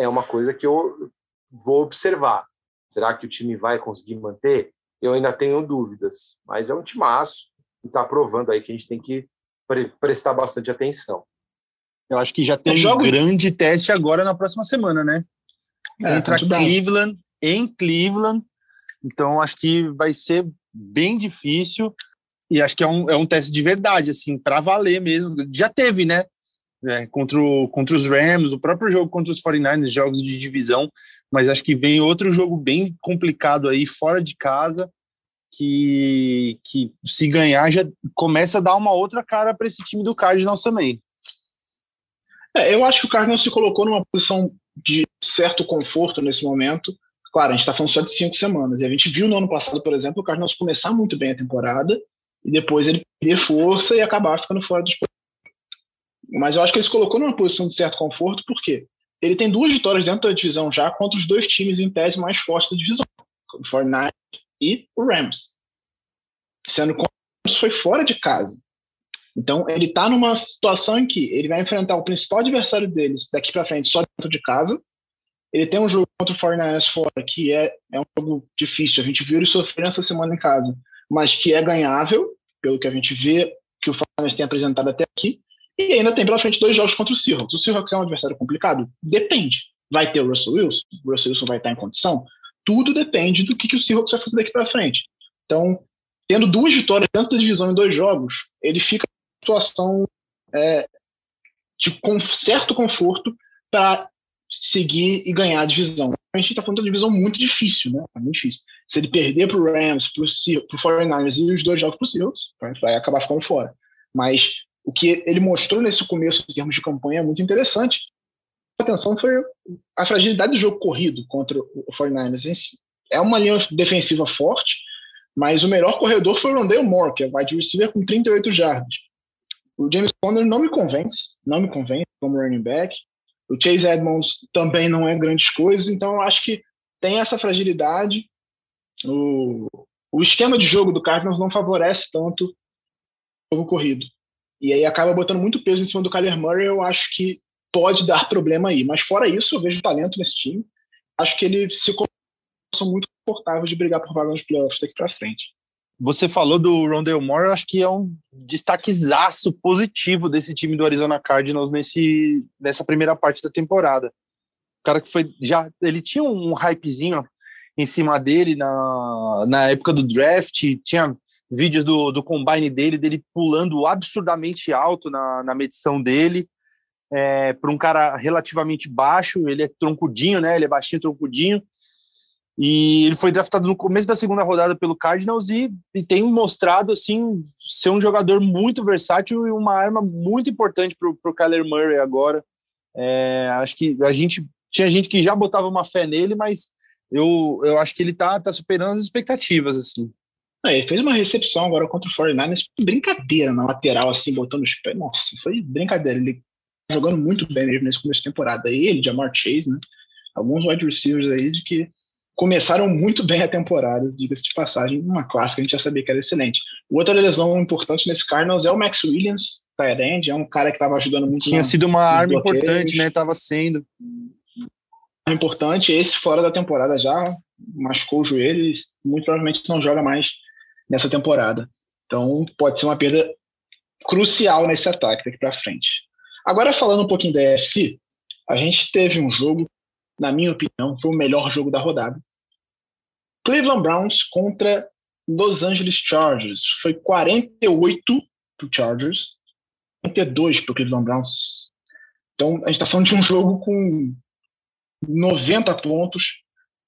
é uma coisa que eu vou observar. Será que o time vai conseguir manter? Eu ainda tenho dúvidas, mas é um timaço e está provando aí que a gente tem que pre prestar bastante atenção. Eu acho que já tem é um grande teste agora na próxima semana, né? É, Contra Cleveland, em Cleveland, então, acho que vai ser bem difícil e acho que é um, é um teste de verdade, assim, para valer mesmo. Já teve, né? né, contra, o, contra os Rams, o próprio jogo contra os 49ers, jogos de divisão, mas acho que vem outro jogo bem complicado aí, fora de casa, que, que se ganhar já começa a dar uma outra cara para esse time do Cardinals também. É, eu acho que o Cardinals se colocou numa posição de certo conforto nesse momento. Claro, a gente está falando só de cinco semanas. E a gente viu no ano passado, por exemplo, o Cardinals começar muito bem a temporada e depois ele perder força e acabar ficando fora dos Mas eu acho que ele se colocou numa posição de certo conforto, porque ele tem duas vitórias dentro da divisão já contra os dois times em tese mais fortes da divisão, o Fortnite e o Rams. Sendo que o foi fora de casa. Então, ele está numa situação em que ele vai enfrentar o principal adversário deles daqui para frente só dentro de casa. Ele tem um jogo contra o 49ers fora, que é, é um jogo difícil. A gente viu ele sofrer essa semana em casa, mas que é ganhável, pelo que a gente vê que o 49ers tem apresentado até aqui. E ainda tem pela frente dois jogos contra o Seahawks. O Seahawks é um adversário complicado? Depende. Vai ter o Russell Wilson? O Russell Wilson vai estar em condição? Tudo depende do que, que o Seahawks vai fazer daqui para frente. Então, tendo duas vitórias dentro da divisão em dois jogos, ele fica situação é, de certo conforto para seguir e ganhar a divisão. A gente está falando de uma divisão muito difícil, né? É muito difícil. Se ele perder para o Rams, para o 49ers e os dois jogos para o vai acabar ficando fora. Mas o que ele mostrou nesse começo em termos de campanha é muito interessante. A atenção foi a fragilidade do jogo corrido contra o 49ers em si. É uma linha defensiva forte, mas o melhor corredor foi o Rondale Moore, que é wide receiver com 38 jardas. O James Conner não me convence, não me convence como running back. O Chase Edmonds também não é grandes coisas, então eu acho que tem essa fragilidade. O, o esquema de jogo do Cardinals não favorece tanto o jogo corrido. E aí acaba botando muito peso em cima do Kyler Murray, eu acho que pode dar problema aí. Mas fora isso, eu vejo talento nesse time. Acho que ele se são muito confortáveis de brigar por vaga nos playoffs daqui para frente. Você falou do Rondell Moore, eu acho que é um destaquezaço positivo desse time do Arizona Cardinals nesse, nessa primeira parte da temporada. O cara que foi já. Ele tinha um hypezinho em cima dele na, na época do draft, tinha vídeos do, do combine dele, dele pulando absurdamente alto na, na medição dele. É, para um cara relativamente baixo, ele é troncudinho, né? Ele é baixinho, troncudinho. E ele foi draftado no começo da segunda rodada pelo Cardinals e, e tem mostrado assim ser um jogador muito versátil e uma arma muito importante para o Kyler Murray agora. É, acho que a gente tinha gente que já botava uma fé nele, mas eu, eu acho que ele tá, tá superando as expectativas assim. É, ele fez uma recepção agora contra o 49ers, brincadeira na lateral, assim, botando os pés. Nossa, foi brincadeira. Ele jogando muito bem mesmo nesse começo de temporada. Ele, Jamar Chase, né? Alguns wide receivers aí de que começaram muito bem a temporada, diga-se de passagem, uma clássica, a gente já sabia que era excelente. Outra lesão importante nesse Cardinals é o Max Williams, Tyrande, é um cara que estava ajudando muito. Tinha na, sido uma arma bloqueios. importante, né? Estava sendo. Importante, esse fora da temporada já machucou o joelho e muito provavelmente não joga mais nessa temporada. Então pode ser uma perda crucial nesse ataque daqui para frente. Agora falando um pouquinho da EFC, a gente teve um jogo na minha opinião, foi o melhor jogo da rodada. Cleveland Browns contra Los Angeles Chargers. Foi 48 para o Chargers, 42 para o Cleveland Browns. Então, a gente está falando de um jogo com 90 pontos.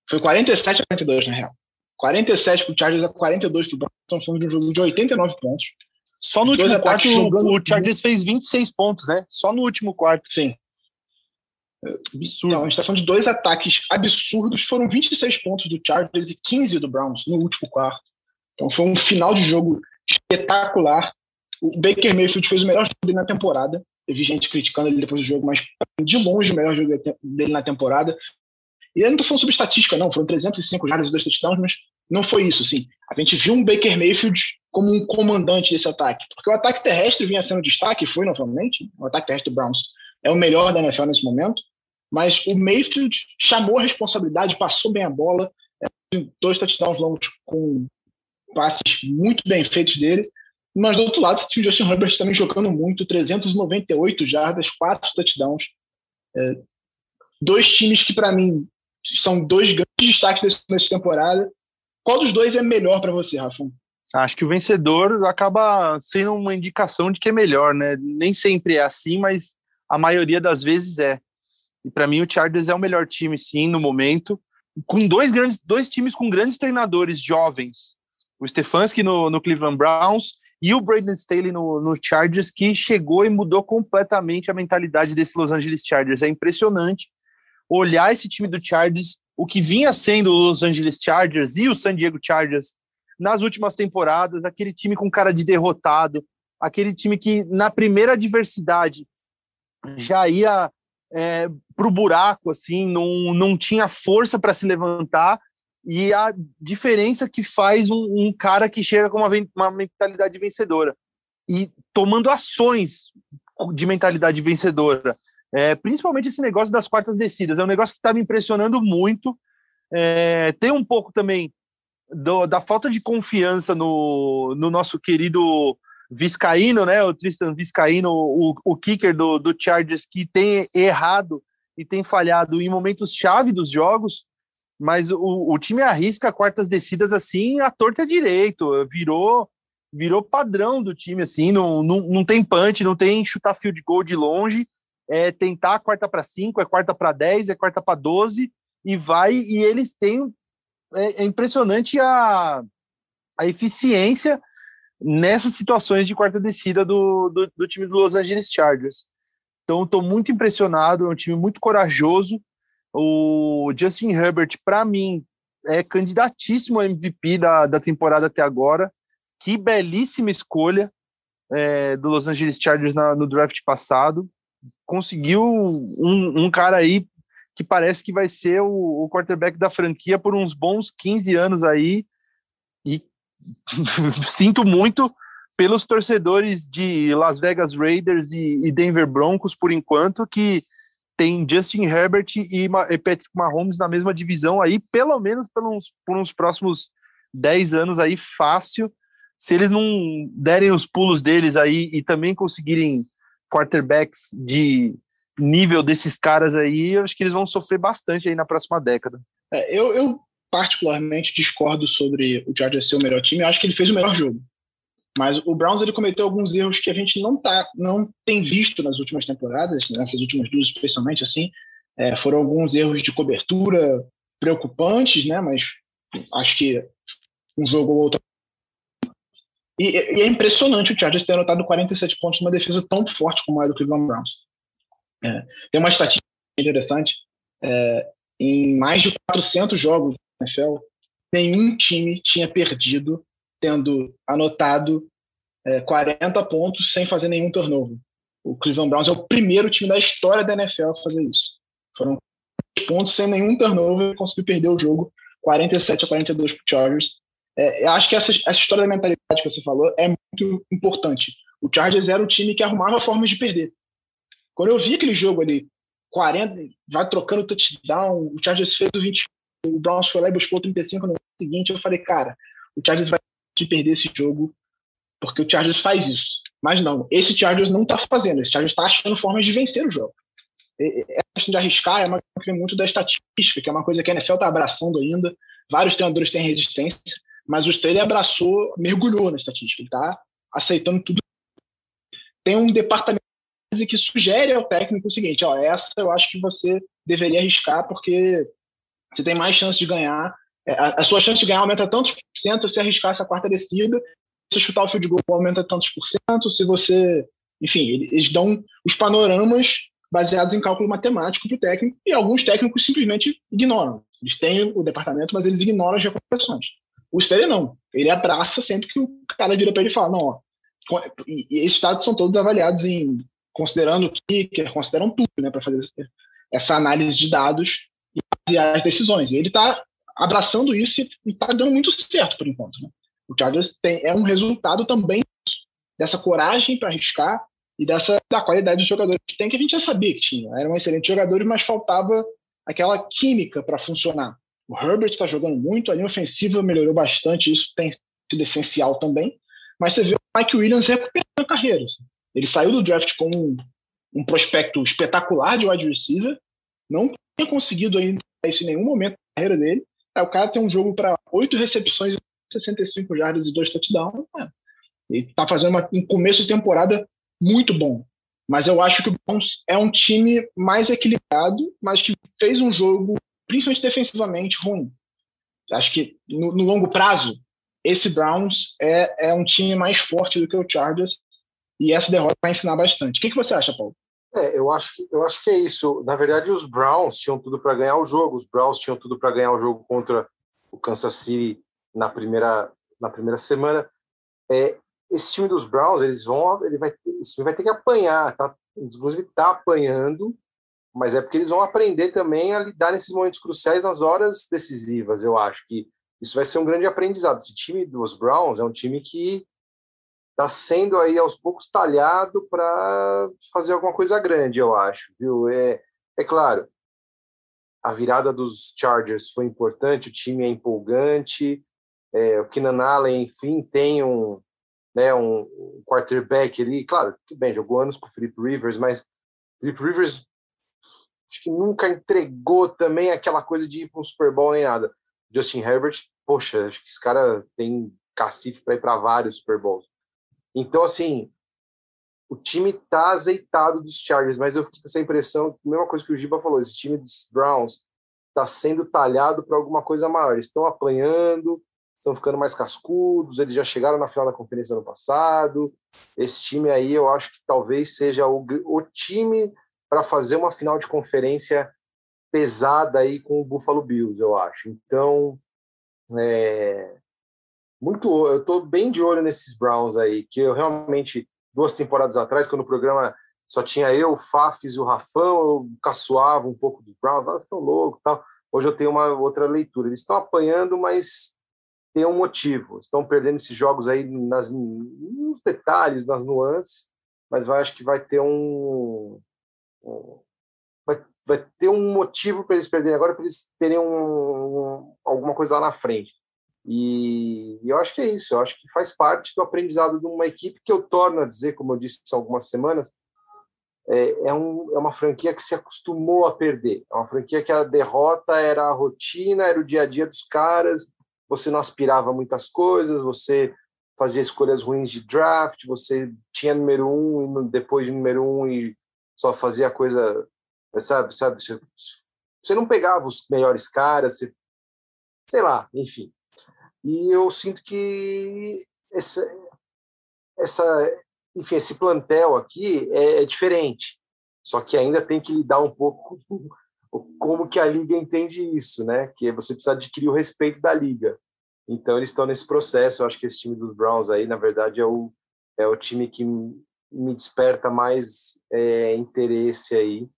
Foi 47 a 42, na real. 47 para o Chargers a 42 para o Browns. Estamos falando de um jogo de 89 pontos. Só no último quarto o Chargers fez 26 pontos, né? Só no último quarto. Sim. Absurdo. Então, a gente está falando de dois ataques absurdos. Foram 26 pontos do Chargers e 15 do Browns no último quarto. Então, foi um final de jogo espetacular. O Baker Mayfield fez o melhor jogo dele na temporada. Vi gente criticando ele depois do jogo, mas de longe o melhor jogo dele na temporada. E eu não estou falando sobre estatística, não. Foram 305 jardas e dois touchdowns, mas não foi isso, sim. A gente viu um Baker Mayfield como um comandante desse ataque. Porque o ataque terrestre vinha sendo destaque, foi novamente. O ataque terrestre do Browns é o melhor da NFL nesse momento mas o Mayfield chamou a responsabilidade, passou bem a bola, é, dois touchdowns longos com passes muito bem feitos dele. Mas do outro lado, você tinha o Justin Herbert também jogando muito, 398 jardas, quatro touchdowns. É, dois times que, para mim, são dois grandes destaques dessa temporada. Qual dos dois é melhor para você, Rafa? Acho que o vencedor acaba sendo uma indicação de que é melhor, né? Nem sempre é assim, mas a maioria das vezes é. E para mim o Chargers é o melhor time, sim, no momento, com dois grandes, dois times com grandes treinadores jovens, o Stefanski no, no Cleveland Browns e o Brandon Staley no, no Chargers, que chegou e mudou completamente a mentalidade desse Los Angeles Chargers. É impressionante olhar esse time do Chargers, o que vinha sendo o Los Angeles Chargers e o San Diego Chargers nas últimas temporadas, aquele time com cara de derrotado, aquele time que na primeira adversidade já ia é, para o buraco, assim, não, não tinha força para se levantar, e a diferença que faz um, um cara que chega com uma, uma mentalidade vencedora e tomando ações de mentalidade vencedora. É, principalmente esse negócio das quartas descidas. É um negócio que está me impressionando muito. É, tem um pouco também do, da falta de confiança no, no nosso querido Viscaíno, né? O Tristan Viscaíno, o, o kicker do, do Chargers, que tem errado e tem falhado em momentos chave dos jogos, mas o, o time arrisca quartas descidas assim, a torta direito, virou virou padrão do time, assim, não, não, não tem punch, não tem chutar field goal de longe, é tentar quarta para cinco, é quarta para dez, é quarta para doze, e vai, e eles têm é, é impressionante a, a eficiência nessas situações de quarta descida do, do, do time do Los Angeles Chargers. Então, estou muito impressionado, é um time muito corajoso. O Justin Herbert, para mim, é candidatíssimo ao MVP da, da temporada até agora. Que belíssima escolha é, do Los Angeles Chargers na, no draft passado. Conseguiu um, um cara aí que parece que vai ser o, o quarterback da franquia por uns bons 15 anos aí. Sinto muito pelos torcedores de Las Vegas Raiders e, Denver Broncos, por enquanto, que tem Justin Herbert e, Patrick Mahomes na mesma divisão aí, pelo menos uns, por uns próximos 10 anos aí, fácil. Se eles não derem os pulos deles aí e também conseguirem quarterbacks de nível desses caras aí, eu acho que eles vão sofrer bastante aí na próxima década. É, eu, eu, particularmente discordo sobre o Chargers ser o melhor time. Eu acho que ele fez o melhor jogo. Mas o Browns ele cometeu alguns erros que a gente não tá, não tem visto nas últimas temporadas, nessas últimas duas especialmente assim. É, foram alguns erros de cobertura preocupantes, né? Mas acho que um jogo ou outro. E, e é impressionante o Chargers ter anotado 47 pontos numa defesa tão forte como a do Cleveland Browns. É, tem uma estatística interessante. É, em mais de 400 jogos NFL, nenhum time tinha perdido tendo anotado é, 40 pontos sem fazer nenhum turnover. O Cleveland Browns é o primeiro time da história da NFL a fazer isso. Foram pontos sem nenhum turnover e conseguiu perder o jogo 47 a 42 para Chargers. É, eu acho que essa, essa história da mentalidade que você falou é muito importante. O Chargers era o time que arrumava formas de perder. Quando eu vi aquele jogo ali, 40, vai trocando touchdown, o Chargers fez o 20, o Browns foi lá e buscou o 35 no seguinte, eu falei, cara, o Chargers vai perder esse jogo porque o Chargers faz isso. Mas não, esse Chargers não está fazendo, esse Chargers está achando formas de vencer o jogo. É questão de arriscar é uma coisa muito da estatística, que é uma coisa que a NFL está abraçando ainda. Vários treinadores têm resistência, mas o Staley abraçou, mergulhou na estatística, ele está aceitando tudo. Tem um departamento que sugere ao técnico o seguinte: ó, essa eu acho que você deveria arriscar porque você tem mais chance de ganhar. É, a, a sua chance de ganhar aumenta tantos por cento se arriscar essa quarta descida. Se chutar o field goal aumenta tantos por cento. Se você. Enfim, eles dão os panoramas baseados em cálculo matemático para o técnico e alguns técnicos simplesmente ignoram. Eles têm o departamento, mas eles ignoram as recomendações. O Staley não. Ele abraça sempre que o cara vira para ele e fala: não, ó, e, e esses dados são todos avaliados em considerando o kicker, consideram tudo, né, para fazer essa análise de dados e fazer as decisões. E ele está abraçando isso e está dando muito certo por enquanto. Né? O Chargers tem, é um resultado também dessa coragem para arriscar e dessa da qualidade dos jogadores que tem, que a gente já sabia que tinha. Eram excelentes jogadores, mas faltava aquela química para funcionar. O Herbert está jogando muito, a linha ofensiva melhorou bastante, isso tem sido essencial também. Mas você vê o Mike Williams recuperando a carreira. Assim. Ele saiu do draft com um, um prospecto espetacular de wide receiver, não tinha conseguido ainda isso em nenhum momento da carreira dele. Aí o cara tem um jogo para oito recepções, 65 jardas e dois touchdowns. É. Ele está fazendo uma, um começo de temporada muito bom. Mas eu acho que o Browns é um time mais equilibrado, mas que fez um jogo, principalmente defensivamente, ruim. Acho que no, no longo prazo, esse Browns é, é um time mais forte do que o Chargers e essa derrota vai ensinar bastante. O que, que você acha, Paulo? É, eu acho que eu acho que é isso. Na verdade, os Browns tinham tudo para ganhar o jogo. Os Browns tinham tudo para ganhar o jogo contra o Kansas City na primeira na primeira semana. É, esse time dos Browns, eles vão, ele vai, esse time vai ter que apanhar, tá? Inclusive está apanhando, mas é porque eles vão aprender também a lidar nesses momentos cruciais nas horas decisivas. Eu acho que isso vai ser um grande aprendizado. Esse time dos Browns é um time que está sendo aí aos poucos talhado para fazer alguma coisa grande, eu acho, viu? É, é claro, a virada dos Chargers foi importante, o time é empolgante, é, o Keenan Allen, enfim, tem um, né, um, quarterback ali, claro, que bem, jogou anos com o Philip Rivers, mas Philip Rivers acho que nunca entregou também aquela coisa de ir para um Super Bowl nem nada. Justin Herbert, poxa, acho que esse cara tem cacife para ir para vários Super Bowls. Então, assim, o time tá azeitado dos Chargers, mas eu fiquei com essa impressão, mesma coisa que o Giba falou, esse time dos Browns está sendo talhado para alguma coisa maior. Eles estão apanhando, estão ficando mais cascudos, eles já chegaram na final da conferência ano passado. Esse time aí eu acho que talvez seja o, o time para fazer uma final de conferência pesada aí com o Buffalo Bills, eu acho. Então, é, muito. Eu estou bem de olho nesses Browns aí, que eu realmente, duas temporadas atrás, quando o programa só tinha eu, o Fafis e o Rafão, eu caçoava um pouco dos Browns, eles estão loucos tal. Hoje eu tenho uma outra leitura. Eles estão apanhando, mas tem um motivo. Estão perdendo esses jogos aí nas, nos detalhes, nas nuances, mas vai, acho que vai ter um. um vai, vai ter um motivo para eles perderem agora, para eles terem um, um, alguma coisa lá na frente. E, e, eu acho que é isso, eu acho que faz parte do aprendizado de uma equipe que eu torno a dizer, como eu disse há algumas semanas, é, é, um, é uma franquia que se acostumou a perder. É uma franquia que a derrota era a rotina, era o dia a dia dos caras, você não aspirava muitas coisas, você fazia escolhas ruins de draft, você tinha número um e depois de número um e só fazia coisa, sabe, sabe, você não pegava os melhores caras, você, sei lá, enfim. E eu sinto que essa, essa, enfim, esse plantel aqui é, é diferente. Só que ainda tem que lidar um pouco com como que a liga entende isso, né? Que você precisa adquirir o respeito da liga. Então eles estão nesse processo. Eu acho que esse time dos Browns aí, na verdade, é o é o time que me desperta mais é, interesse aí,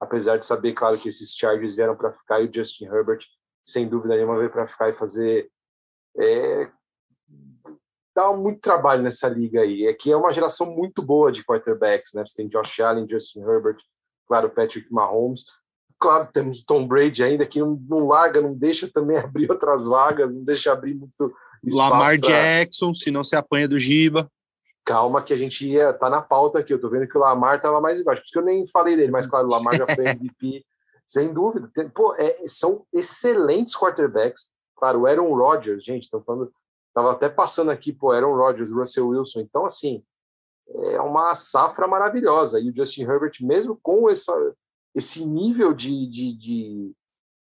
apesar de saber, claro, que esses Chargers vieram para ficar e o Justin Herbert, sem dúvida nenhuma, veio para ficar e fazer é, dá muito trabalho nessa liga aí. É que é uma geração muito boa de quarterbacks, né? Você tem Josh Allen, Justin Herbert, claro, Patrick Mahomes. Claro, temos Tom Brady ainda que não, não larga, não deixa também abrir outras vagas, não deixa abrir muito Lamar pra... Jackson, se não se apanha do Giba. Calma que a gente ia tá na pauta aqui. Eu tô vendo que o Lamar tava mais embaixo, por isso que eu nem falei dele, mas claro, o Lamar já foi MVP, sem dúvida. Pô, é, são excelentes quarterbacks Claro, o Aaron Rodgers, gente, estão falando, estava até passando aqui, pô, Aaron Rodgers, Russell Wilson. Então, assim, é uma safra maravilhosa. E o Justin Herbert, mesmo com essa, esse nível de, de, de,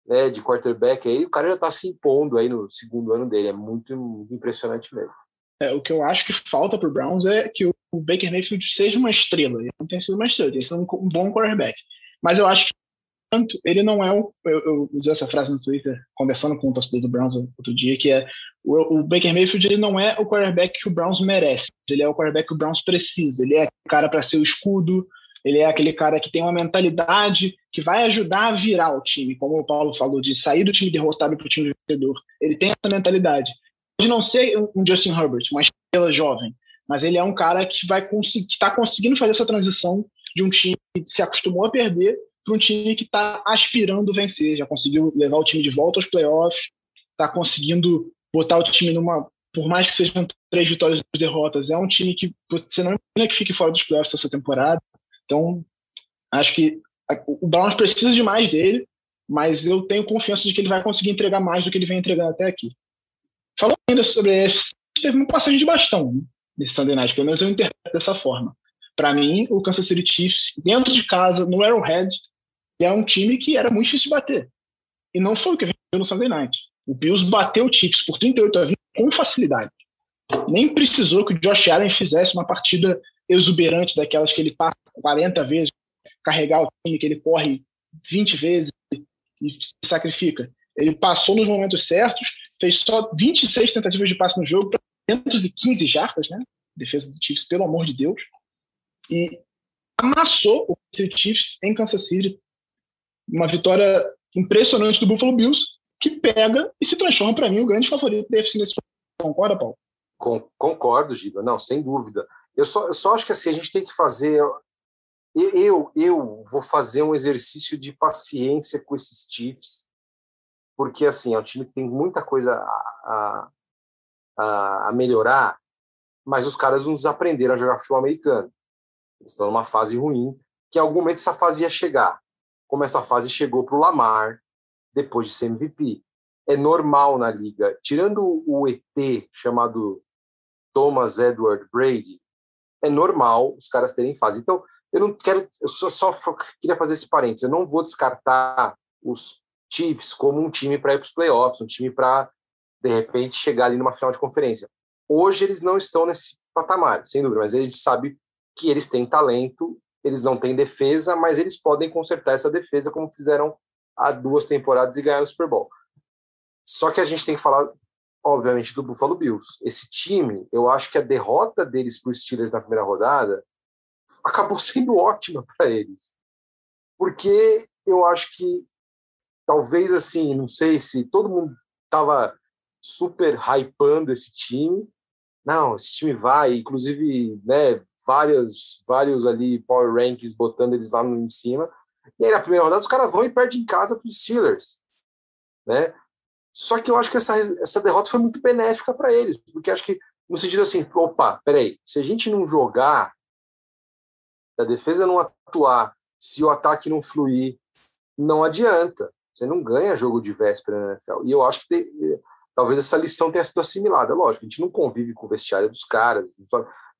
né, de quarterback aí, o cara já está se impondo aí no segundo ano dele. É muito, muito impressionante mesmo. É, o que eu acho que falta para o Browns é que o Baker Mayfield seja uma estrela. Ele não tem sido uma estrela, tem sido um, um bom quarterback. Mas eu acho que tanto, ele não é um. Eu, eu, usei essa frase no Twitter, conversando com o torcedor do Browns outro dia, que é o, o, Baker Mayfield ele não é o quarterback que o Browns merece, ele é o quarterback que o Browns precisa. Ele é o cara para ser o escudo, ele é aquele cara que tem uma mentalidade que vai ajudar a virar o time, como o Paulo falou, de sair do time derrotado para o time vencedor. Ele tem essa mentalidade. Pode não ser um Justin Herbert, uma estrela jovem, mas ele é um cara que vai conseguir, está conseguindo fazer essa transição de um time que se acostumou a perder para um time que está aspirando vencer, já conseguiu levar o time de volta aos playoffs, está conseguindo botar o time numa. Por mais que sejam três vitórias e derrotas, é um time que você não imagina que fique fora dos playoffs essa temporada. Então, acho que o Browns precisa de mais dele, mas eu tenho confiança de que ele vai conseguir entregar mais do que ele vem entregando até aqui. Falando ainda sobre a EFC, teve uma passagem de bastão né, nesse Sunday Night, pelo menos eu interpreto dessa forma. Para mim, o Kansas City Chiefs, dentro de casa, no Arrowhead, é um time que era muito difícil de bater. E não foi o que a gente viu no Sunday Night. O Bills bateu o Chiefs por 38 a 20 com facilidade. Nem precisou que o Josh Allen fizesse uma partida exuberante daquelas que ele passa 40 vezes, carregar o time, que ele corre 20 vezes e se sacrifica. Ele passou nos momentos certos, fez só 26 tentativas de passe no jogo, 315 jardas, né? Defesa do Chiefs, pelo amor de Deus. E amassou o Chiefs em Kansas City. Uma vitória impressionante do Buffalo Bills, que pega e se transforma, para mim, o grande favorito da UFC nesse Concorda, Paulo? Concordo, Giba. Não, sem dúvida. Eu só, eu só acho que assim, a gente tem que fazer. Eu, eu vou fazer um exercício de paciência com esses Chiefs, porque assim, é um time que tem muita coisa a, a, a melhorar, mas os caras não desaprenderam a jogar futebol americano. Eles estão numa fase ruim, que em algum momento essa fase ia chegar. Como essa fase chegou para o Lamar, depois de ser MVP. É normal na liga. Tirando o ET chamado Thomas Edward Brady, é normal os caras terem fase. Então, eu não quero, eu só, só queria fazer esse parênteses. Eu não vou descartar os Chiefs como um time para ir para os playoffs, um time para, de repente, chegar ali numa final de conferência. Hoje eles não estão nesse patamar, sem dúvida, mas a gente sabe que eles têm talento, eles não têm defesa, mas eles podem consertar essa defesa como fizeram há duas temporadas e ganhar o Super Bowl. Só que a gente tem que falar, obviamente, do Buffalo Bills. Esse time, eu acho que a derrota deles para os Steelers na primeira rodada acabou sendo ótima para eles. Porque eu acho que talvez assim, não sei se todo mundo estava super hypando esse time. Não, esse time vai, inclusive, né, vários, vários ali power rankings botando eles lá em cima. E aí na primeira rodada os caras vão e perdem em casa para os Steelers, né? Só que eu acho que essa, essa derrota foi muito benéfica para eles, porque acho que no sentido assim, opa, peraí, se a gente não jogar, se a defesa não atuar, se o ataque não fluir, não adianta. Você não ganha jogo de véspera na NFL. E eu acho que talvez essa lição tenha sido assimilada. Lógico, a gente não convive com o vestiário dos caras,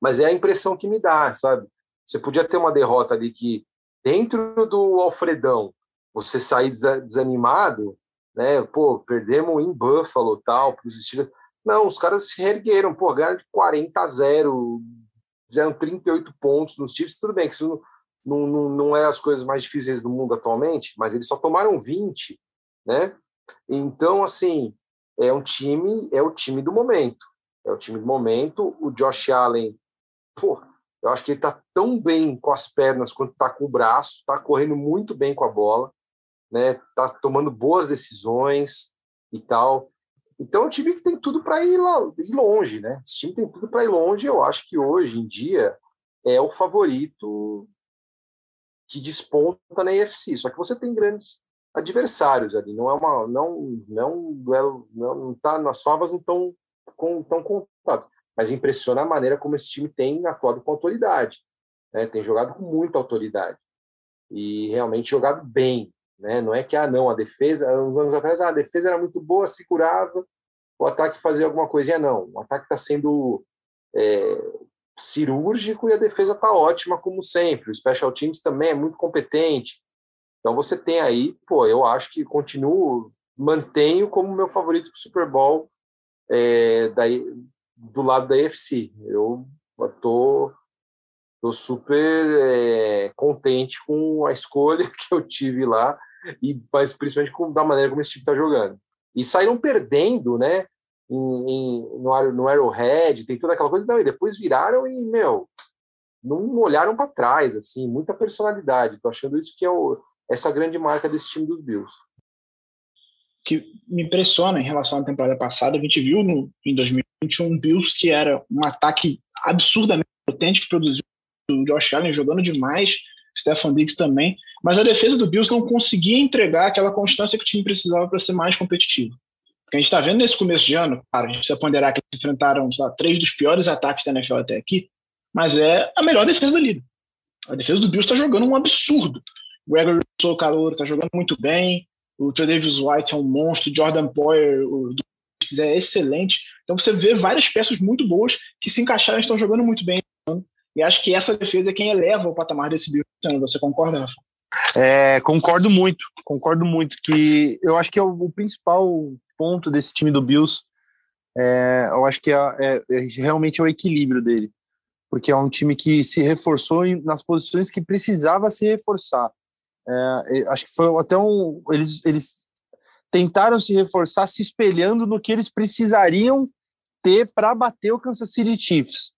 mas é a impressão que me dá, sabe? Você podia ter uma derrota ali que, dentro do Alfredão, você sair desanimado, né? Pô, perdemos em Buffalo, tal, para os Steelers. Não, os caras se reergueram, pô, ganharam de 40 a 0, fizeram 38 pontos nos Chiefs, tudo bem que isso não, não, não é as coisas mais difíceis do mundo atualmente, mas eles só tomaram 20, né? Então, assim, é um time, é o time do momento. É o time do momento. O Josh Allen, pô, eu acho que ele tá tão bem com as pernas quanto tá com o braço, tá correndo muito bem com a bola né? Tá tomando boas decisões e tal. Então é um time que tem tudo para ir, ir, longe, né? Esse time tem tudo para ir longe. Eu acho que hoje em dia é o favorito que desponta na EFC. Só que você tem grandes adversários ali. Não é uma, não, não é não, não tá nas favas não estão tão contadas. Mas impressiona a maneira como esse time tem atuado com autoridade, né? Tem jogado com muita autoridade e realmente jogado bem. Né? Não é que, ah, não, a defesa, uns anos atrás, ah, a defesa era muito boa, se curava, o ataque fazia alguma coisinha. Não, o ataque está sendo é, cirúrgico e a defesa está ótima, como sempre. O Special Teams também é muito competente. Então você tem aí, pô, eu acho que continuo, mantenho como meu favorito para o Super Bowl é, daí, do lado da EFC. Eu estou super é, contente com a escolha que eu tive lá, e, mas principalmente com, da maneira como esse time está jogando. E saíram perdendo, né? Em, em, no, no Arrowhead, tem toda aquela coisa, não, e depois viraram e, meu, não olharam para trás, assim, muita personalidade. Tô achando isso que é o, essa grande marca desse time dos Bills. que me impressiona em relação à temporada passada, a gente viu no, em 2000 21 Bills, que era um ataque absurdamente potente que produziu o Josh Allen jogando demais, Stefan Diggs também, mas a defesa do Bills não conseguia entregar aquela constância que o time precisava para ser mais competitivo. O que a gente está vendo nesse começo de ano, claro, a gente precisa ponderar que eles enfrentaram lá, três dos piores ataques da NFL até aqui, mas é a melhor defesa da liga. A defesa do Bills está jogando um absurdo. Gregory Rousseau, calor, está jogando muito bem. O Tredavious White é um monstro. Jordan Poyer, o é excelente. Então você vê várias peças muito boas que se encaixaram estão jogando muito bem. E acho que essa defesa é quem eleva o patamar desse Bills. Você concorda, Rafa? É, concordo muito, concordo muito que eu acho que é o, principal ponto desse time do Bills. É, eu acho que é, é, é, realmente é o equilíbrio dele, porque é um time que se reforçou nas posições que precisava se reforçar. É, acho que foi até um. Eles, eles tentaram se reforçar se espelhando no que eles precisariam ter para bater o Kansas City Chiefs.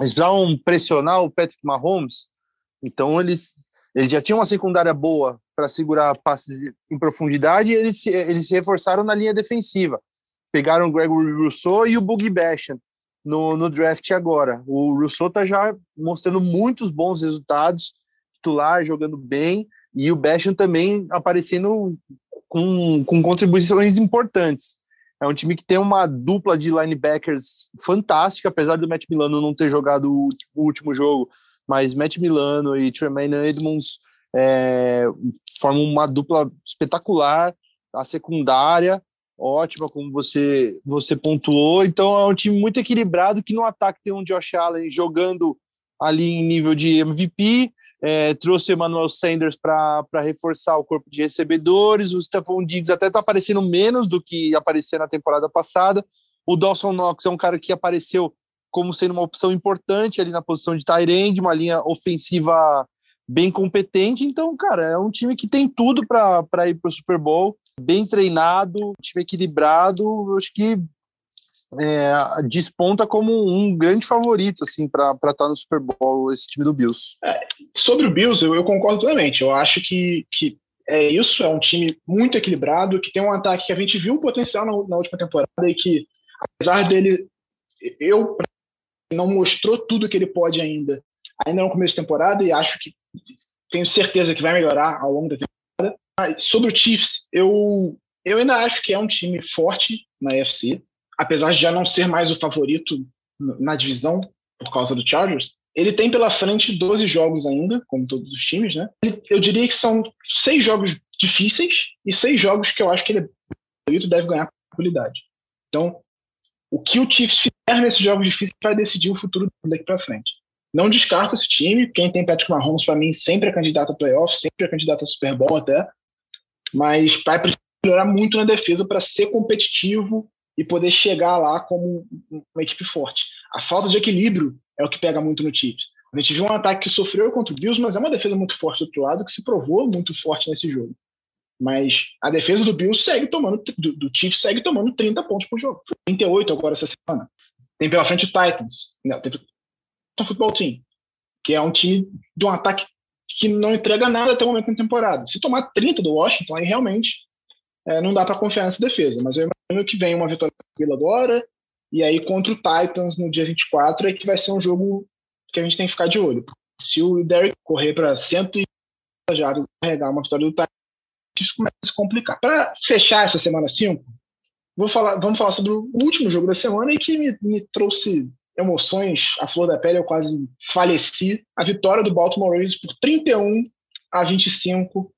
Eles precisavam pressionar o Patrick Mahomes, então eles, eles já tinham uma secundária boa para segurar passes em profundidade e eles, eles se reforçaram na linha defensiva. Pegaram o Gregory Rousseau e o Boogie Basham no, no draft agora. O Rousseau está já mostrando muitos bons resultados, titular, jogando bem, e o Basham também aparecendo com, com contribuições importantes. É um time que tem uma dupla de linebackers fantástica, apesar do Matt Milano não ter jogado o, último jogo, mas Matt Milano e Tremaine Edmonds é, formam uma dupla espetacular. A secundária, ótima, como você, você pontuou. Então é um time muito equilibrado que no ataque tem um Josh Allen jogando ali em nível de MVP, é, trouxe o Emmanuel Sanders para reforçar o corpo de recebedores. O Stephon Diggs até está aparecendo menos do que aparecia na temporada passada. O Dawson Knox é um cara que apareceu como sendo uma opção importante ali na posição de end, uma linha ofensiva bem competente. Então, cara, é um time que tem tudo para ir para o Super Bowl, bem treinado, time equilibrado. Acho que é, desponta como um grande favorito assim para estar tá no Super Bowl esse time do Bills. É, sobre o Bills, eu, eu, concordo plenamente. Eu acho que, que é isso, é um time muito equilibrado, que tem um ataque que a gente viu o potencial na, na última temporada e que, apesar dele, eu não mostrou tudo que ele pode ainda, ainda no começo da temporada, e acho que tenho certeza que vai melhorar ao longo da temporada. Mas sobre o Chiefs, eu, eu ainda acho que é um time forte na UFC apesar de já não ser mais o favorito na divisão por causa do Chargers, ele tem pela frente 12 jogos ainda, como todos os times, né? Eu diria que são seis jogos difíceis e seis jogos que eu acho que ele favorito deve ganhar com tranquilidade. Então, o que o Chiefs fizer nesses jogos difíceis vai decidir o futuro daqui para frente. Não descarto esse time. Quem tem Patrick Mahomes, para mim, sempre é candidato a playoff, sempre é candidato a Super Bowl até. Mas vai precisar melhorar muito na defesa para ser competitivo e poder chegar lá como uma equipe forte. A falta de equilíbrio é o que pega muito no Chiefs. A gente viu um ataque que sofreu contra o Bills, mas é uma defesa muito forte do outro lado que se provou muito forte nesse jogo. Mas a defesa do Bills segue tomando, do, do Chiefs segue tomando 30 pontos por jogo. 38 agora essa semana. Tem pela frente o Titans, não, tem o Futebol Team, que é um time de um ataque que não entrega nada até o momento da temporada. Se tomar 30 do Washington, aí realmente é, não dá para confiar nessa defesa. Mas eu imagino que vem uma vitória tranquila agora, e aí contra o Titans no dia 24 é que vai ser um jogo que a gente tem que ficar de olho. Se o Derek correr para 100 jardas e carregar uma vitória do Titans, isso começa a se complicar. Para fechar essa semana 5, vou falar, vamos falar sobre o último jogo da semana e que me, me trouxe emoções à flor da pele, eu quase faleci. A vitória do Baltimore Ravens por 31 a 25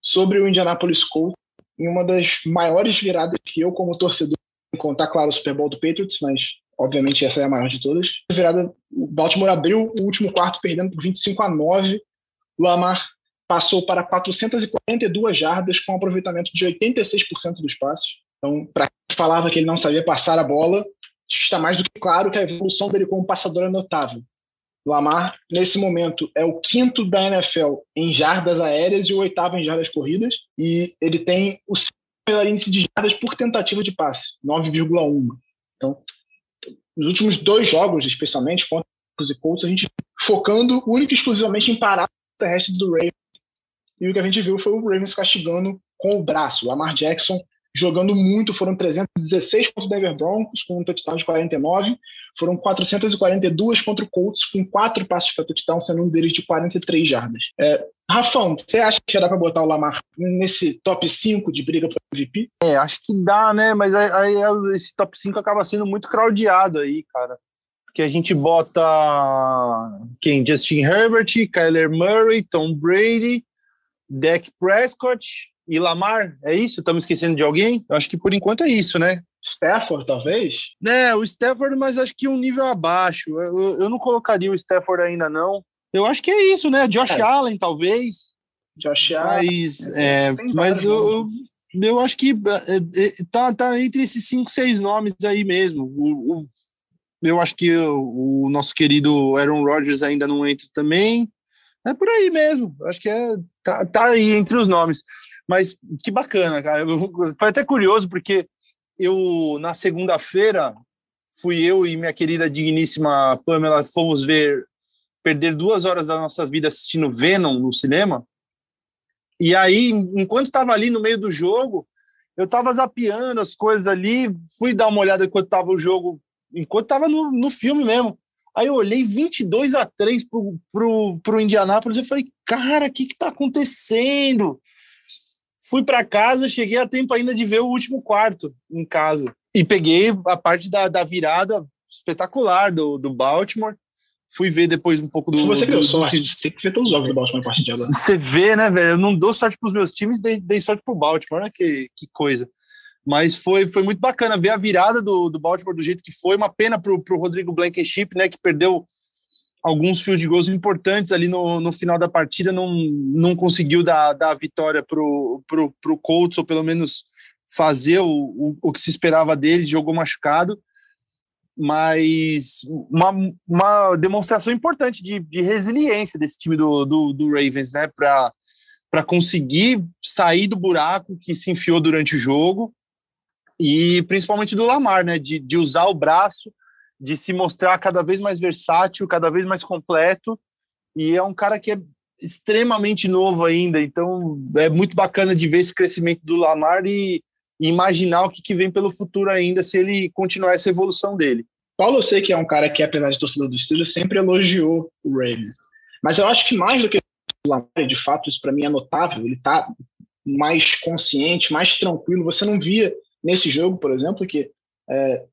sobre o Indianapolis Colts em uma das maiores viradas que eu, como torcedor, contar, claro, o Super Bowl do Patriots, mas obviamente essa é a maior de todas. Virada, o Baltimore abriu o último quarto perdendo por 25 a 9. Lamar passou para 442 jardas com um aproveitamento de 86% dos passes. Então, para quem falava que ele não sabia passar a bola, está mais do que claro que a evolução dele como passador é notável. Lamar, nesse momento, é o quinto da NFL em jardas aéreas e o oitavo em jardas corridas. E ele tem o melhor índice de jardas por tentativa de passe, 9,1. Então, nos últimos dois jogos, especialmente contra os Colts, a gente focando único e exclusivamente em parar o terrestre do Ravens. E o que a gente viu foi o Ravens castigando com o braço. Lamar Jackson jogando muito, foram 316 contra o Denver Broncos, com um touchdown de 49, foram 442 contra o Colts, com quatro passos para touchdown, sendo um deles de 43 jardas. É, Rafão, você acha que já dá para botar o Lamar nesse top 5 de briga para MVP? É, acho que dá, né? Mas aí, esse top 5 acaba sendo muito crowdado aí, cara. Porque a gente bota quem? Justin Herbert, Kyler Murray, Tom Brady, Dak Prescott, e Lamar, é isso? Estamos esquecendo de alguém? Eu acho que por enquanto é isso, né? Stafford, talvez? É, o Stafford, mas acho que um nível abaixo. Eu, eu não colocaria o Stafford ainda, não. Eu acho que é isso, né? Josh é. Allen, talvez. Josh Allen. Mas, é, mas eu, eu, eu, acho que é, é, tá, tá entre esses cinco, seis nomes aí mesmo. O, o, eu acho que o, o, nosso querido Aaron Rodgers ainda não entra também. É por aí mesmo. Acho que é, tá, tá aí entre os nomes. Mas que bacana, cara. Foi até curioso, porque eu, na segunda-feira, fui eu e minha querida digníssima Pamela, fomos ver, perder duas horas da nossa vida assistindo Venom no cinema. E aí, enquanto estava ali no meio do jogo, eu estava zapeando as coisas ali, fui dar uma olhada enquanto estava o jogo, enquanto estava no, no filme mesmo. Aí eu olhei 22 a 3 pro, pro, pro Indianápolis, eu falei, cara, o que que tá acontecendo? Fui para casa, cheguei a tempo ainda de ver o último quarto em casa. E peguei a parte da, da virada espetacular do, do Baltimore. Fui ver depois um pouco do. Se você deu sorte, tem que ver todos os jogos do Baltimore a partir de agora. Você vê, né, velho? Eu não dou sorte para os meus times, dei, dei sorte para o Baltimore, né? Que, que coisa. Mas foi, foi muito bacana ver a virada do, do Baltimore do jeito que foi. Uma pena para o Rodrigo Blankenship, né? Que perdeu alguns fios de gols importantes ali no, no final da partida, não, não conseguiu dar, dar a vitória para o pro, pro Colts, ou pelo menos fazer o, o, o, que se esperava dele, jogou machucado, mas uma, uma demonstração importante de, de resiliência desse time do, do, do Ravens, né, para conseguir sair do buraco que se enfiou durante o jogo, e principalmente do Lamar, né, de, de usar o braço, de se mostrar cada vez mais versátil, cada vez mais completo. E é um cara que é extremamente novo ainda, então é muito bacana de ver esse crescimento do Lamar e, imaginar o que, que, vem pelo futuro ainda se ele continuar essa evolução dele. Paulo, eu sei que é um cara que, apesar de torcedor do Steelers, sempre elogiou o Ravens. Mas eu acho que mais do que o Lamar, de fato, isso para mim é notável, ele está mais consciente, mais tranquilo. Você não via nesse jogo, por exemplo, que é,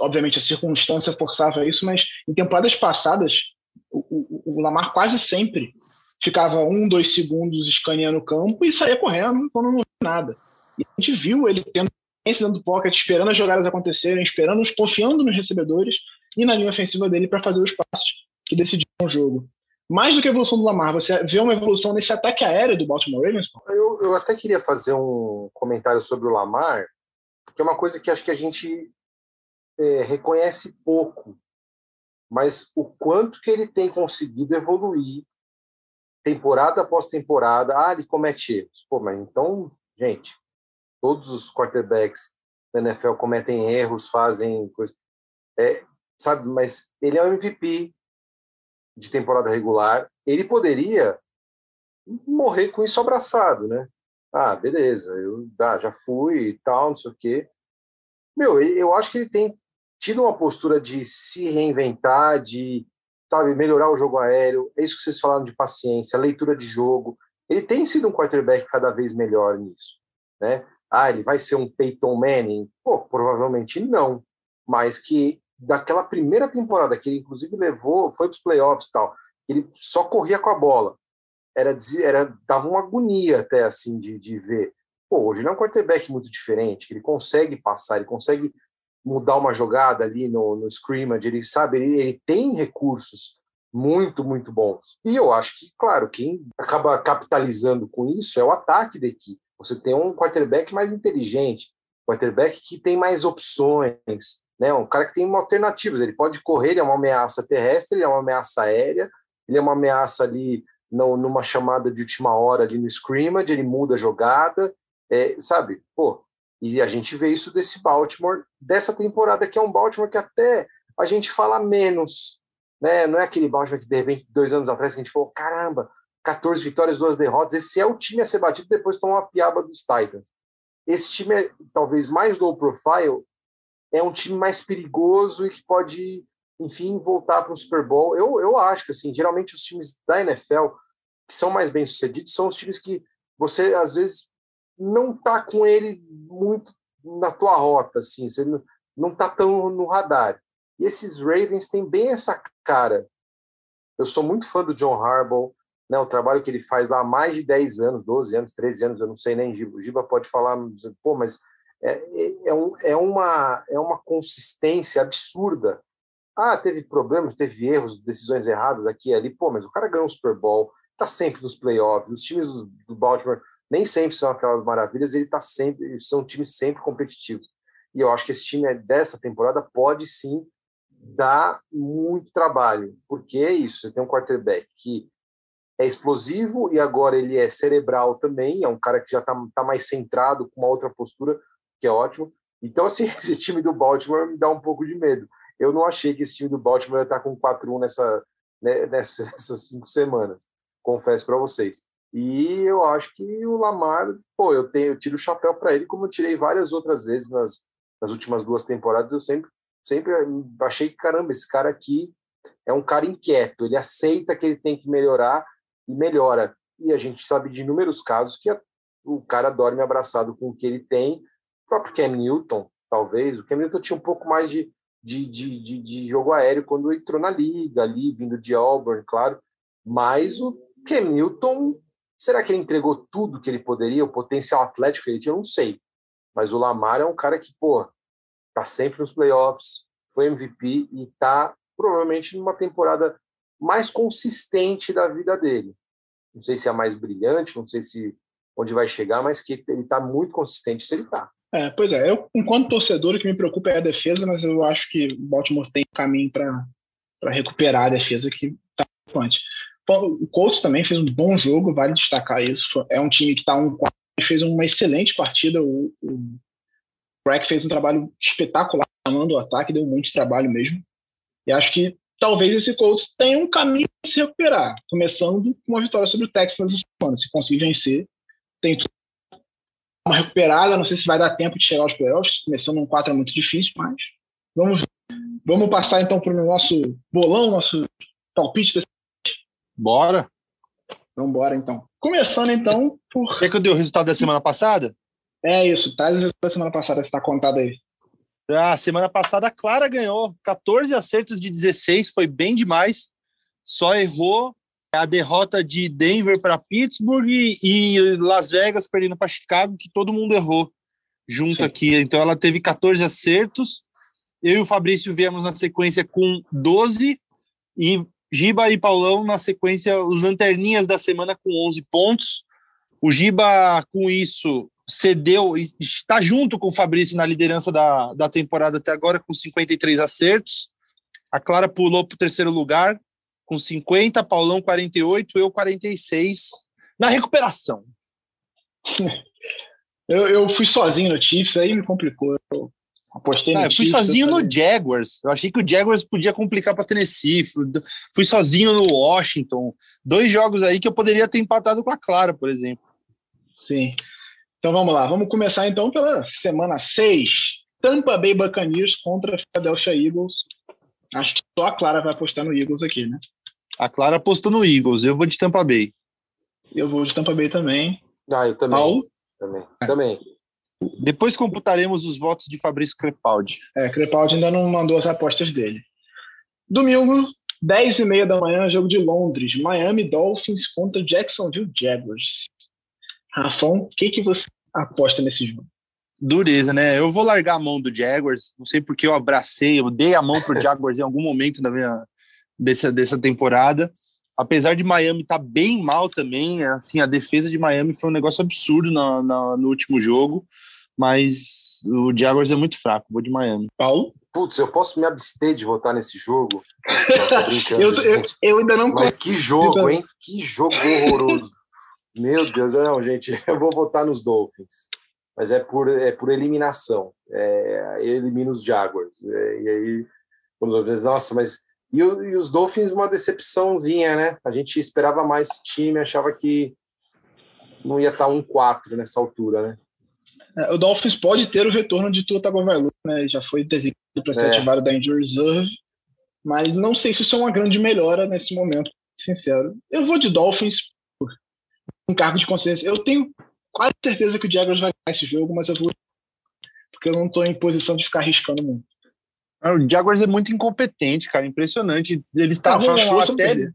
obviamente a circunstância forçava isso, mas em temporadas passadas, o, o, o Lamar quase sempre ficava um, dois segundos escaneando o campo e saía correndo quando não nada. E a gente viu ele tendo dentro do pocket, esperando as jogadas acontecerem, esperando, confiando nos recebedores e na linha ofensiva dele para fazer os passes que decidiam o jogo. Mais do que a evolução do Lamar, você vê uma evolução nesse ataque aéreo do Baltimore Ravens? Eu, eu até queria fazer um comentário sobre o Lamar, que é uma coisa que acho que a gente é, reconhece pouco, mas o quanto que ele tem conseguido evoluir temporada após temporada. Ah, ele comete erros. Pô, mas então, gente, todos os quarterbacks da NFL cometem erros, fazem coisas. É, sabe, mas ele é o MVP de temporada regular. Ele poderia morrer com isso abraçado, né? Ah, beleza, eu ah, já fui e tal, não sei o quê. Meu, eu acho que ele tem tido uma postura de se reinventar, de sabe, melhorar o jogo aéreo. É isso que vocês falaram de paciência, leitura de jogo. Ele tem sido um quarterback cada vez melhor nisso, né? Ah, ele vai ser um Peyton Manning? Pô, provavelmente não. Mas que daquela primeira temporada que ele inclusive levou, foi para os playoffs e tal, ele só corria com a bola. Era, era dava uma agonia até assim de, de ver. Pô, hoje ele é um quarterback muito diferente, que ele consegue passar, ele consegue mudar uma jogada ali no, no scrimmage, ele sabe, ele, ele tem recursos muito, muito bons. E eu acho que, claro, quem acaba capitalizando com isso é o ataque da equipe. Você tem um quarterback mais inteligente, quarterback que tem mais opções, né? um cara que tem alternativas. Ele pode correr, ele é uma ameaça terrestre, ele é uma ameaça aérea, ele é uma ameaça ali no, numa chamada de última hora ali no scrimmage, ele muda a jogada, é, sabe? Pô, e a gente vê isso desse Baltimore, dessa temporada, que é um Baltimore que até a gente fala menos. Né? Não é aquele Baltimore que, de repente, dois anos atrás, que a gente falou: caramba, 14 vitórias, duas derrotas. Esse é o time a ser batido depois tomar uma piaba dos Titans. Esse time é talvez mais low profile, é um time mais perigoso e que pode, enfim, voltar para o Super Bowl. Eu, eu acho que, assim, geralmente os times da NFL que são mais bem sucedidos são os times que você, às vezes, não tá com ele muito na tua rota, assim, você não, tá tão no radar. E esses Ravens têm bem essa cara. Eu sou muito fã do John Harbaugh, né, o trabalho que ele faz lá há mais de 10 anos, 12 anos, 13 anos, eu não sei nem, o Giba pode falar, pô, mas é, é, é, um, é, uma, é uma consistência absurda. Ah, teve problemas, teve erros, decisões erradas aqui e ali. Pô, mas o cara ganhou um Super Bowl, tá sempre nos playoffs. Os times do Baltimore nem sempre são aquelas maravilhas, ele tá sempre, são times sempre competitivos. E eu acho que esse time dessa temporada pode sim dar muito trabalho, porque é isso, você tem um quarterback que é explosivo e agora ele é cerebral também, é um cara que já está tá mais centrado, com uma outra postura, que é ótimo. Então, assim, esse time do Baltimore me dá um pouco de medo. Eu não achei que esse time do Baltimore ia estar com 4-1 nessa, né, nessas cinco semanas, confesso para vocês. E eu acho que o Lamar, pô, eu tenho, eu tiro o chapéu para ele, como eu tirei várias outras vezes nas, nas últimas duas temporadas. Eu sempre, sempre achei que, caramba, esse cara aqui é um cara inquieto, ele aceita que ele tem que melhorar e melhora. E a gente sabe de inúmeros casos que a, o cara dorme abraçado com o que ele tem. O próprio Cam Newton, talvez, o Cam Newton tinha um pouco mais de, de, de, de, de jogo aéreo quando entrou na liga, ali, vindo de Auburn, claro. Mas o Cam Newton Será que ele entregou tudo que ele poderia, o potencial atlético que ele tinha? Eu não sei. Mas o Lamar é um cara que, pô, tá sempre nos playoffs, foi MVP e tá provavelmente numa temporada mais consistente da vida dele. Não sei se é a mais brilhante, não sei se onde vai chegar, mas que ele tá muito consistente se ele tá. É, pois é, eu, enquanto torcedor, o que me preocupa é a defesa, mas eu acho que o Baltimore tem caminho para recuperar a defesa que tá preocupante. O Colts também fez um bom jogo, vale destacar isso. É um time que está um fez uma excelente partida. O, o Crack fez um trabalho espetacular chamando o ataque, deu muito trabalho mesmo. E acho que talvez esse Colts tenha um caminho para se recuperar, começando com uma vitória sobre o Texas nessa semana. Se conseguir vencer, tem uma recuperada. Não sei se vai dar tempo de chegar aos playoffs. Começando um 4 é muito difícil, mas vamos, vamos passar então para o nosso bolão, nosso palpite desse Bora. Vamos embora, então. Começando, então, por... Quer que eu dei o resultado da semana passada? É isso, traz o resultado da semana passada, você está contado aí. Ah, semana passada a Clara ganhou 14 acertos de 16, foi bem demais. Só errou a derrota de Denver para Pittsburgh e, Las Vegas perdendo para Chicago, que todo mundo errou junto Sim. aqui. Então ela teve 14 acertos. Eu e o Fabrício viemos na sequência com 12 e Giba e Paulão na sequência, os lanterninhas da semana com 11 pontos. O Giba, com isso, cedeu e está junto com o Fabrício na liderança da, da temporada até agora, com 53 acertos. A Clara pulou para o terceiro lugar, com 50, Paulão 48, eu 46, na recuperação. Eu, eu fui sozinho no Chiefs, aí me complicou. Eu Apostei no eu fui sozinho no Jaguars. Eu achei que o Jaguars podia complicar para Tennessee. Fui, fui sozinho no Washington. Dois jogos aí que eu poderia ter empatado com a Clara, por exemplo. Sim. Então vamos lá. Vamos começar então pela semana 6. Tampa Bay Buccaneers contra Philadelphia Eagles. Acho que só a Clara vai apostar no Eagles aqui, né? A Clara apostou no Eagles. Eu vou de Tampa Bay. Eu vou de Tampa Bay também. Ah, eu também. Paulo? Também. É. Também. Depois computaremos os votos de Fabrício Crepaldi. É, Crepaldi ainda não mandou as apostas dele. Domingo, 10 e meia da manhã, jogo de Londres. Miami Dolphins contra Jacksonville Jaguars. Rafão, o que, que você aposta nesse jogo? Dureza, né? Eu vou largar a mão do Jaguars. Não sei porque eu abracei, eu dei a mão pro Jaguars em algum momento da minha, dessa, dessa temporada. Apesar de Miami estar tá bem mal também, assim, a defesa de Miami foi um negócio absurdo na, na no último jogo mas o Jaguars é muito fraco. Vou de Miami. Paulo? Putz, eu posso me abster de votar nesse jogo? eu, eu, eu, ainda não Mas que jogo, hein? Que jogo horroroso. Meu Deus, não, gente, eu vou votar nos Dolphins. Mas é por, é por eliminação. É, elimina os Jaguars. É, e aí, nossa, mas. E, e, os Dolphins, uma decepçãozinha, né? A gente esperava mais time, achava que não ia estar um 4 nessa altura, né? É, o Dolphins pode ter o retorno de Tua Tagovailoa, né? Já foi designado para ser é. ativado da injury reserve, mas não sei se isso é uma grande melhora nesse momento, sincero. Eu vou de Dolphins por um cargo de consciência. Eu tenho quase certeza que o Jaguars vai ganhar esse jogo, mas eu vou porque eu não estou em posição de ficar arriscando muito. O Jaguars é muito incompetente, cara, impressionante. Eles estavam até,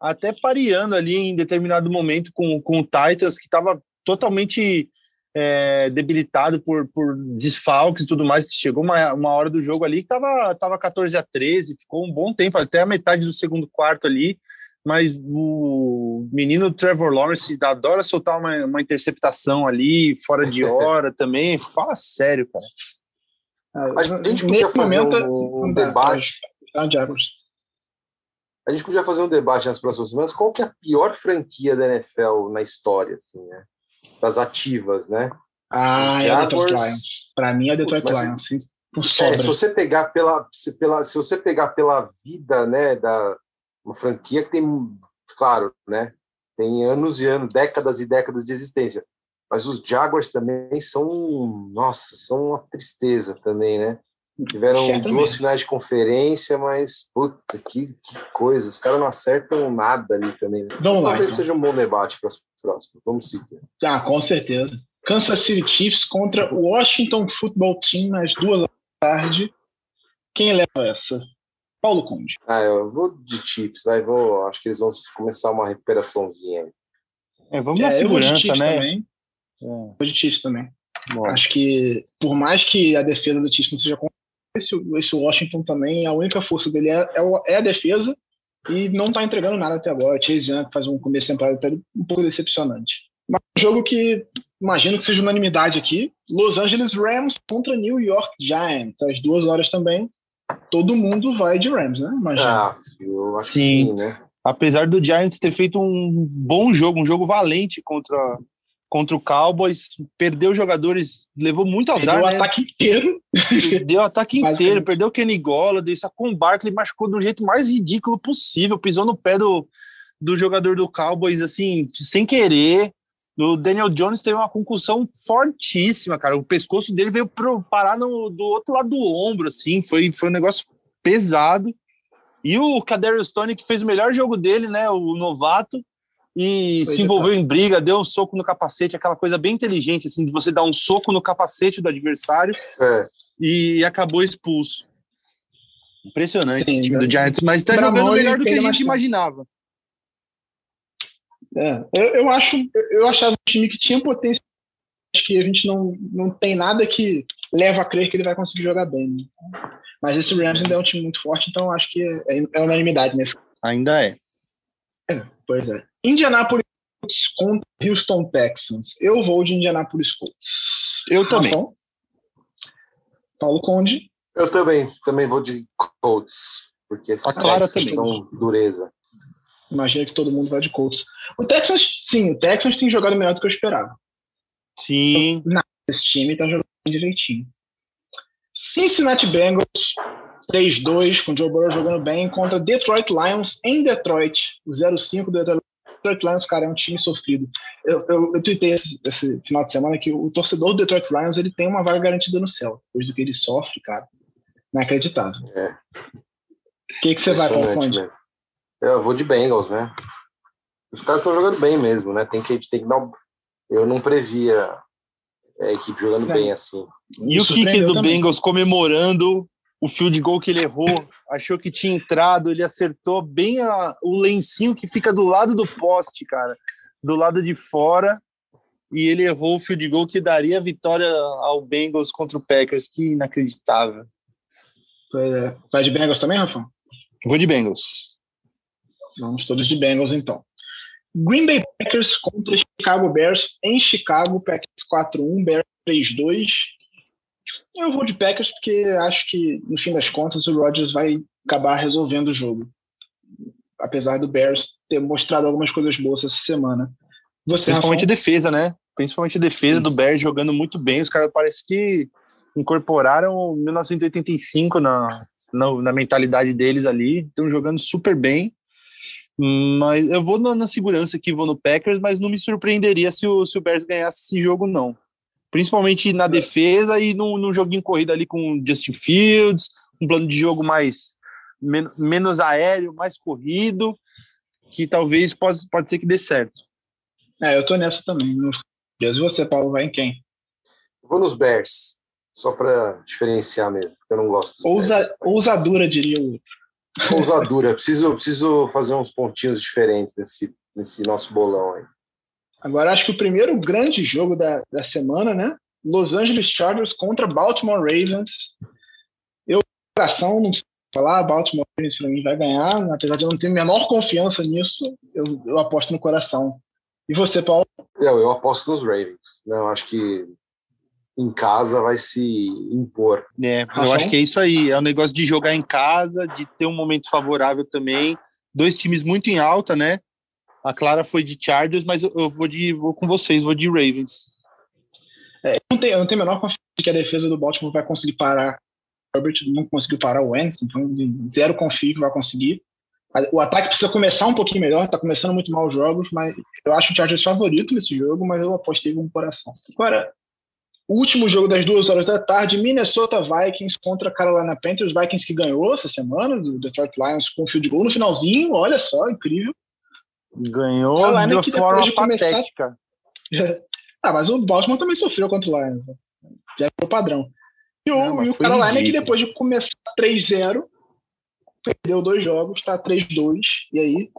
até pareando ali em determinado momento com, com o Titans, que estava totalmente é, debilitado por, por desfalques e tudo mais. Chegou uma, uma hora do jogo ali que tava, tava 14 a 13, ficou um bom tempo, até a metade do segundo quarto ali. Mas o menino Trevor Lawrence adora soltar uma, uma interceptação ali, fora de hora também. Fala sério, cara. A gente podia fazer um, um debate. Tá, a gente podia fazer um debate nas próximas semanas. Qual que é a pior franquia da NFL na história, assim, né? Das ativas, né? Ah, é a Detroit Lions. Para mim é Detroit Putz, Lions. É, se você pegar pela, se, pela, se você pegar pela vida, né, da uma franquia que tem, claro, né, tem anos e anos, décadas e décadas de existência. Mas os Jaguars também são, nossa, são uma tristeza também, né? Tiveram Certamente. duas finais de conferência, mas puta, que, que coisa. Os caras não acertam nada ali também. Né? Vamos lá. Talvez então. seja um bom debate para os próximos. Vamos seguir. Ah, com certeza. Kansas City Chiefs contra o Washington Football Team às duas da tarde. Quem leva essa? Paulo Conde. Ah, eu vou de Chiefs, vai. Vou, acho que eles vão começar uma recuperaçãozinha. É, vamos na é, segurança, né? Também. É. Vou de Chiefs também. Bom. Acho que, por mais que a defesa do Chiefs não seja esse, esse Washington também, a única força dele é, é, é a defesa e não está entregando nada até agora. Chase Young faz um começo de temporada um pouco decepcionante. Mas um jogo que imagino que seja unanimidade aqui: Los Angeles Rams contra New York Giants, às duas horas também. Todo mundo vai de Rams, né? Imagina. Ah, eu acho sim, sim né? Apesar do Giants ter feito um bom jogo, um jogo valente contra contra o Cowboys, perdeu jogadores, levou muito azar. Perdeu né? o ataque inteiro. Perdeu o ataque inteiro, perdeu o Kenny Golladay, sacou o Barkley, machucou do jeito mais ridículo possível, pisou no pé do, do jogador do Cowboys, assim, sem querer. O Daniel Jones teve uma concussão fortíssima, cara. O pescoço dele veio pro, parar no, do outro lado do ombro, assim, foi, foi um negócio pesado. E o Kadarius Stone, que fez o melhor jogo dele, né, o novato, e Foi se envolveu tá. em briga, deu um soco no capacete, aquela coisa bem inteligente, assim, de você dar um soco no capacete do adversário é. e acabou expulso. Impressionante Sim, o time do Giants, mas está jogando melhor do que a gente imaginava. É, eu, eu, acho, eu achava um time que tinha potência, acho que a gente não, não tem nada que leva a crer que ele vai conseguir jogar bem. Né? Mas esse Rams ainda é um time muito forte, então acho que é, é unanimidade nesse. Ainda é. é pois é. Indianapolis contra Houston Texans. Eu vou de Indianapolis Colts. Eu também. Paulo Conde. Eu também. Também vou de Colts. Porque a Clara também. são dureza. Imagina que todo mundo vai de Colts. O Texans, sim, o Texans tem jogado melhor do que eu esperava. Sim. Não, esse time tá jogando direitinho. Cincinnati Bengals 3-2, com o Joe Burrow jogando bem, contra Detroit Lions em Detroit. O 0-5 do Detroit Detroit Lions, cara, é um time sofrido. Eu, eu, eu tuitei esse, esse, final de semana que o torcedor do Detroit Lions ele tem uma vaga garantida no céu. Depois do que ele sofre, cara. Inacreditável. É. O que, que você vai, Paulo Conde? Eu vou de Bengals, né? Os caras estão jogando bem mesmo, né? Tem que, tem que dar. Eu não previa a equipe jogando é. bem assim. E o kick do também. Bengals comemorando o field goal que ele errou, achou que tinha entrado, ele acertou bem a, o lencinho que fica do lado do poste, cara, do lado de fora, e ele errou o field goal que daria a vitória ao Bengals contra o Packers, que inacreditável. É. Vai de Bengals também, Rafa? Vou de Bengals. Vamos todos de Bengals, então. Green Bay Packers contra Chicago Bears em Chicago, Packers 4-1, Bears 3-2. Eu vou de Packers porque acho que, no fim das contas, o Rodgers vai acabar resolvendo o jogo. Apesar do Bears ter mostrado algumas coisas boas essa semana. Você, Principalmente a defesa, né? Principalmente defesa Sim. do Bears jogando muito bem. Os caras parece que incorporaram 1985 na, na, na mentalidade deles ali. Estão jogando super bem. Mas eu vou na, na, segurança aqui, vou no Packers, mas não me surpreenderia se o, se o Bears ganhasse esse jogo, não principalmente na é. defesa e no, no joguinho corrido ali com Justin Fields, um plano de jogo mais men menos aéreo, mais corrido, que talvez pode, pode ser que dê certo. É, eu tô nessa também. E você, Paulo, vai em quem? vou nos Bears, só para diferenciar mesmo, porque eu não gosto Ousa, Bears. Ousadura, diria o outro. Ousadura. preciso, preciso fazer uns pontinhos diferentes nesse, nesse nosso bolão aí. Agora acho que o primeiro grande jogo da, da semana, né? Los Angeles Chargers contra Baltimore Ravens. Eu, coração, não sei falar, Baltimore Ravens para mim vai ganhar, apesar de eu não ter a menor confiança nisso, eu, eu aposto no coração. E você, Paulo? Eu, eu aposto nos Ravens. Né? Eu acho que em casa vai se impor. É, eu acho que é isso aí. É um negócio de jogar em casa, de ter um momento favorável também. Dois times muito em alta, né? A Clara foi de Chargers, mas eu, eu vou de vou com vocês, vou de Ravens. É, eu, não tenho, eu não tenho a menor confiança que a defesa do Baltimore vai conseguir parar. Herbert não conseguiu parar o Wentz, então zero confio que vai conseguir. O ataque precisa começar um pouquinho melhor, tá começando muito mal os jogos, mas eu acho o Chargers favorito nesse jogo, mas eu apostei com o coração. Agora, o último jogo das duas horas da tarde, Minnesota Vikings contra Carolina Panthers. Vikings que ganhou essa semana, do Detroit Lions, com um fio de gol no finalzinho, olha só, incrível. Ganhou Carolina de forma de patética. Começar... ah, mas o Baltimore também sofreu contra o Lions. Né? Já é o padrão. E o, Não, e o Carolina ridículo. que depois de começar 3-0, perdeu dois jogos, tá 3-2. E aí,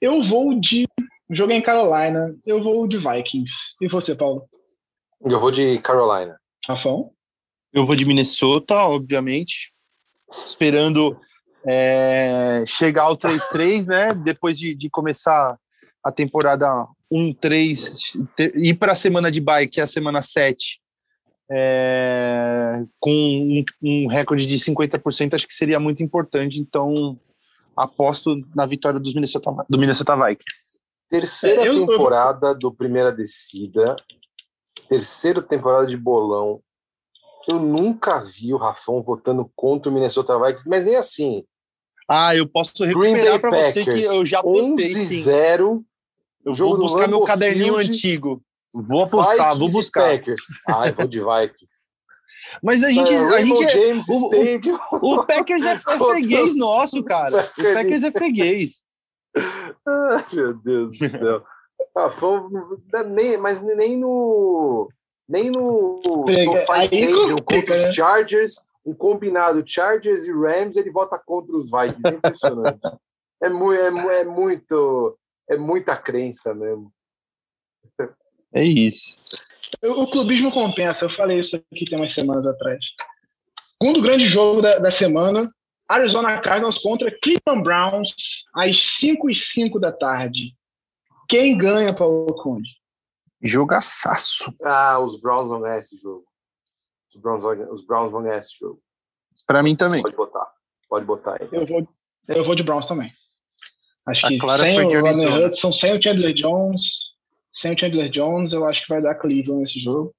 eu vou de. Joguei em Carolina, eu vou de Vikings. E você, Paulo? Eu vou de Carolina. Rafão? Eu vou de Minnesota, obviamente. Esperando é, chegar ao 3-3, né? Depois de, de começar a temporada 1-3, ir para a semana de bye, que é a semana 7, é, com um, um, recorde de 50%, acho que seria muito importante. Então, aposto na vitória dos Minnesota, do Minnesota Vikings. Terceira é, temporada do Primeira Descida, terceira temporada de bolão. Eu nunca vi o Rafão votando contra o Minnesota Vikings, mas nem assim. Ah, eu posso recuperar para você que eu já postei. 11-0. Eu vou buscar meu caderninho Field, antigo. Vou apostar, Vikings vou buscar. Packers. Ah, eu vou de Vikings. Mas a gente, a gente é, o, o, o, Packers é, é freguês nosso, cara. O Packers é freguês. Ah, meu Deus do céu. Ah, foi, nem, mas nem no nem no SoFi Stadium contra os né? Chargers, um combinado Chargers e Rams, ele vota contra os Vikings. É impressionante. é, mu é, é muito é muita crença mesmo. É isso. O, clubismo compensa. Eu falei isso aqui tem umas semanas atrás. Segundo grande jogo da, da semana, Arizona Cardinals contra Cleveland Browns, às 5 e 5 da tarde. Quem ganha, Paulo Conde? Jogaçaço. Ah, os Browns vão ganhar esse jogo. Os Browns, os Browns vão ganhar esse jogo. Para mim também. Pode botar. Pode botar aí. Eu vou, eu vou de Browns também. Acho que sem o Ronnie Hudson, sem o Chandler Jones, sem o Chandler Jones, eu acho que vai dar Cleveland nesse jogo.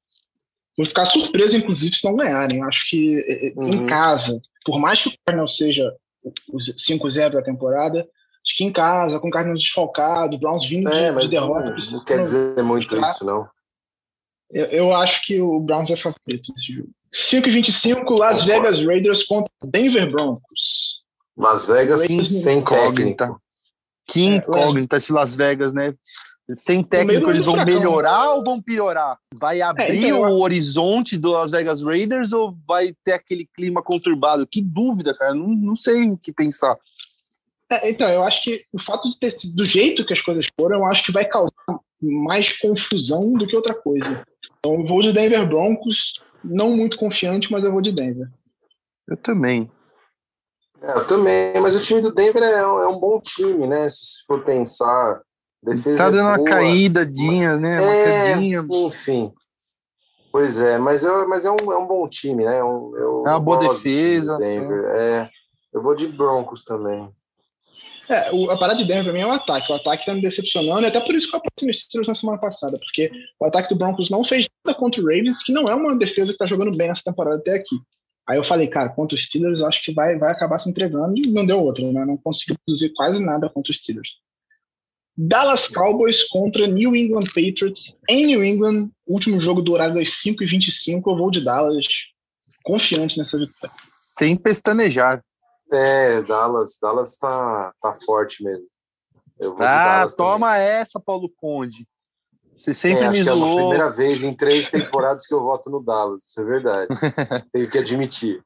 Vou ficar surpreso, inclusive, se não ganharem. Eu acho que eh, eh, uhum. em casa, por mais que o Cardinals seja o 5-0 da temporada, Acho que em casa, com o Cardinals desfalcado, Browns vindo é, de, de derrota. Não, não quer dizer muito isso, não. Eu, eu, acho que o Browns é favorito nesse jogo. 5 e 25, Las Vegas Raiders contra Denver Broncos. Las Vegas sem incógnita. Que é, incógnita esse Las Vegas, né? Sem técnico, eles vão melhorar ou vão piorar? Vai é, abrir é, então, o horizonte do Las Vegas Raiders ou vai ter aquele clima conturbado? Que dúvida, cara. Não, não sei o que pensar. É, então, eu acho que o fato de ter do jeito que as coisas foram, eu acho que vai causar mais confusão do que outra coisa. Então, eu vou de Denver Broncos, não muito confiante, mas eu vou de Denver. Eu também. É, eu também, mas o time do Denver é um, é um bom time, né? Se for pensar. Defesa tá dando é uma caídinha, né? Uma é, enfim. Pois é, mas, eu, mas é, um, é um bom time, né? Eu, eu é uma boa defesa. Denver. É. eu vou de Broncos também. É, o, a parada de Denver pra mim é o ataque. O ataque tá me decepcionando, e até por isso que eu aposto no Steelers na semana passada, porque o ataque do Broncos não fez nada contra o Ravens, que não é uma defesa que tá jogando bem nessa temporada até aqui. Aí eu falei, cara, contra os Steelers, acho que vai, vai acabar se entregando, e não deu outra, né? Não conseguiu produzir quase nada contra os Steelers. Dallas Cowboys contra New England Patriots em New England, último jogo do horário das 5h25. Eu vou de Dallas, confiante nessa vitória. Sem pestanejar. É, Dallas, Dallas tá, tá forte mesmo. ah, toma também. essa, Paulo Conde. Você sempre é, me zoou. é a primeira vez em três temporadas que eu voto no Dallas, isso é verdade. Tenho que admitir.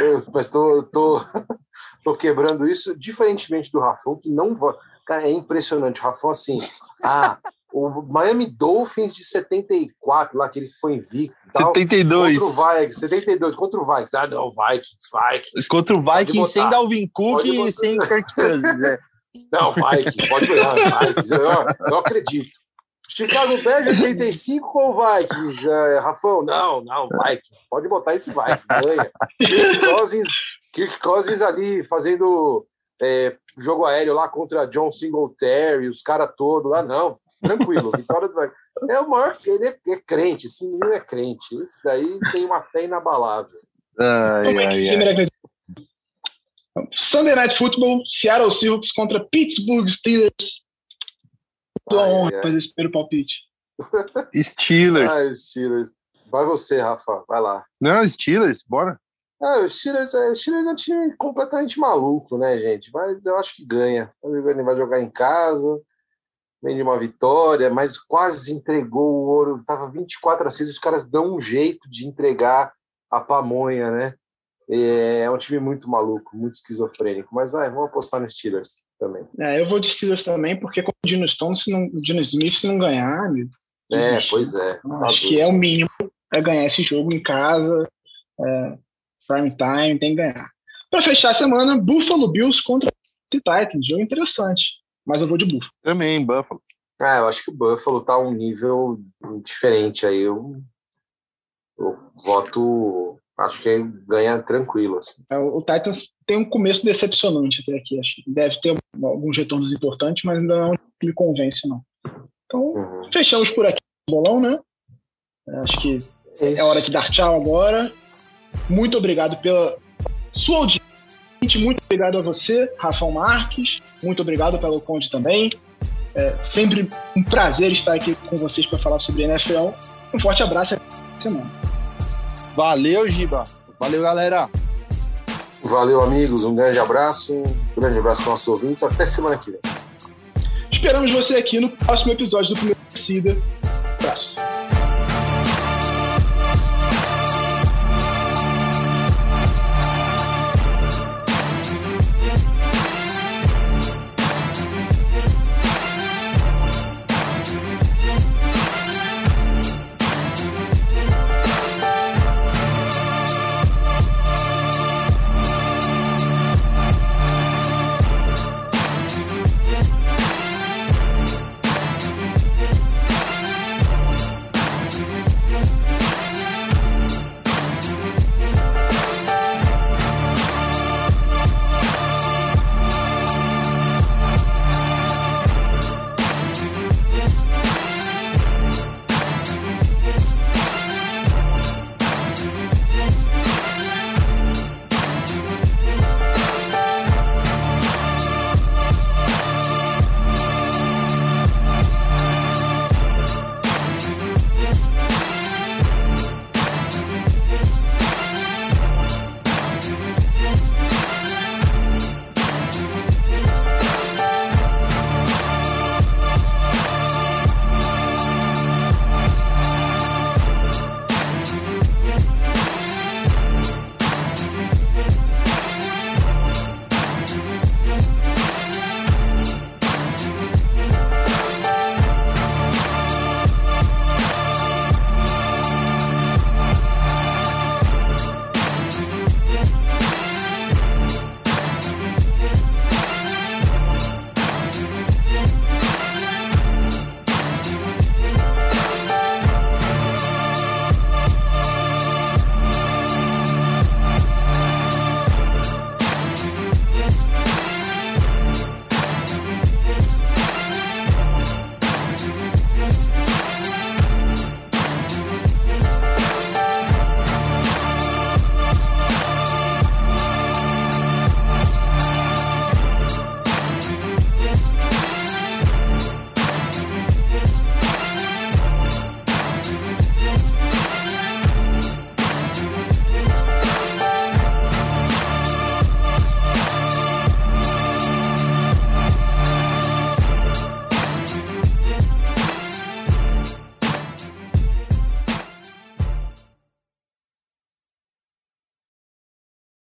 Eu, mas tô, tô, tô quebrando isso, diferentemente do Rafão, que não vota. Cara, é impressionante. O Rafão, assim, ah, o Miami Dolphins de 74, lá, que foi invicto. Tal, 72. Contra o Vikings, 72, contra o Vikings. Ah, não, Vikings, Vikings. Contra o Vikings sem Dalvin Cook e sem Kirk Cousins, é. Não, Vikings, pode ganhar, Vikings. Eu, eu acredito. Chicago Bears 85 com o Vikings, é, Rafão? Não, não, Vikings. Pode botar esse Vikings, ganha. Kirk Cousins, Kirk Cousins ali fazendo é, jogo aéreo lá contra John Singletary, os caras todos lá, não, tranquilo, vitória do Vikings. É o maior, ele é, é, crente, esse menino é crente, esse daí tem uma fé inabalável. Ai, ai, ai. Sunday Night Football, Seattle Seahawks contra Pittsburgh Steelers. Dou a honra fazer esse primeiro palpite. Steelers. Ah, Steelers. Vai você, Rafa, vai lá. Não, Steelers, bora. Ah, o Steelers, é, o Steelers é um time completamente maluco, né, gente? Mas eu acho que ganha. Ele vai jogar em casa, vem de uma vitória, mas quase entregou o ouro. Tava 24 a 6, os caras dão um jeito de entregar a pamonha, né? É um time muito maluco, muito esquizofrênico. Mas vai, vamos apostar no Steelers também. É, eu vou de Steelers também, porque com o Dino Stone, se não, Dino Smith, se não ganhar, amigo, É, existe. pois é. Tá acho que é o mínimo é ganhar esse jogo em casa, é, prime time, tem que ganhar. Para fechar a semana, Buffalo Bills contra Titans, jogo interessante, mas eu vou de Buffalo. Também, Buffalo. Ah, eu acho que o Buffalo tá um nível diferente aí. Eu, eu voto acho que ganha tranquilo. Assim. É, o Titans tem um começo decepcionante até aqui. Acho que deve ter alguns retornos importantes, mas ainda não me convence, não. Então, uhum. fechamos por aqui o bolão, né? É, acho que é, é hora de dar tchau agora. Muito obrigado pela sua audiência. Muito obrigado a você, Rafael Marques. Muito obrigado pelo Conde também. É sempre um prazer estar aqui com vocês para falar sobre NFL. Um forte abraço e até semana. Valeu, Giba. Valeu, galera. Valeu, amigos. Um grande abraço. Um grande abraço para nossos ouvintes. Até semana que vem. Esperamos você aqui no próximo episódio do Primeiro Torcida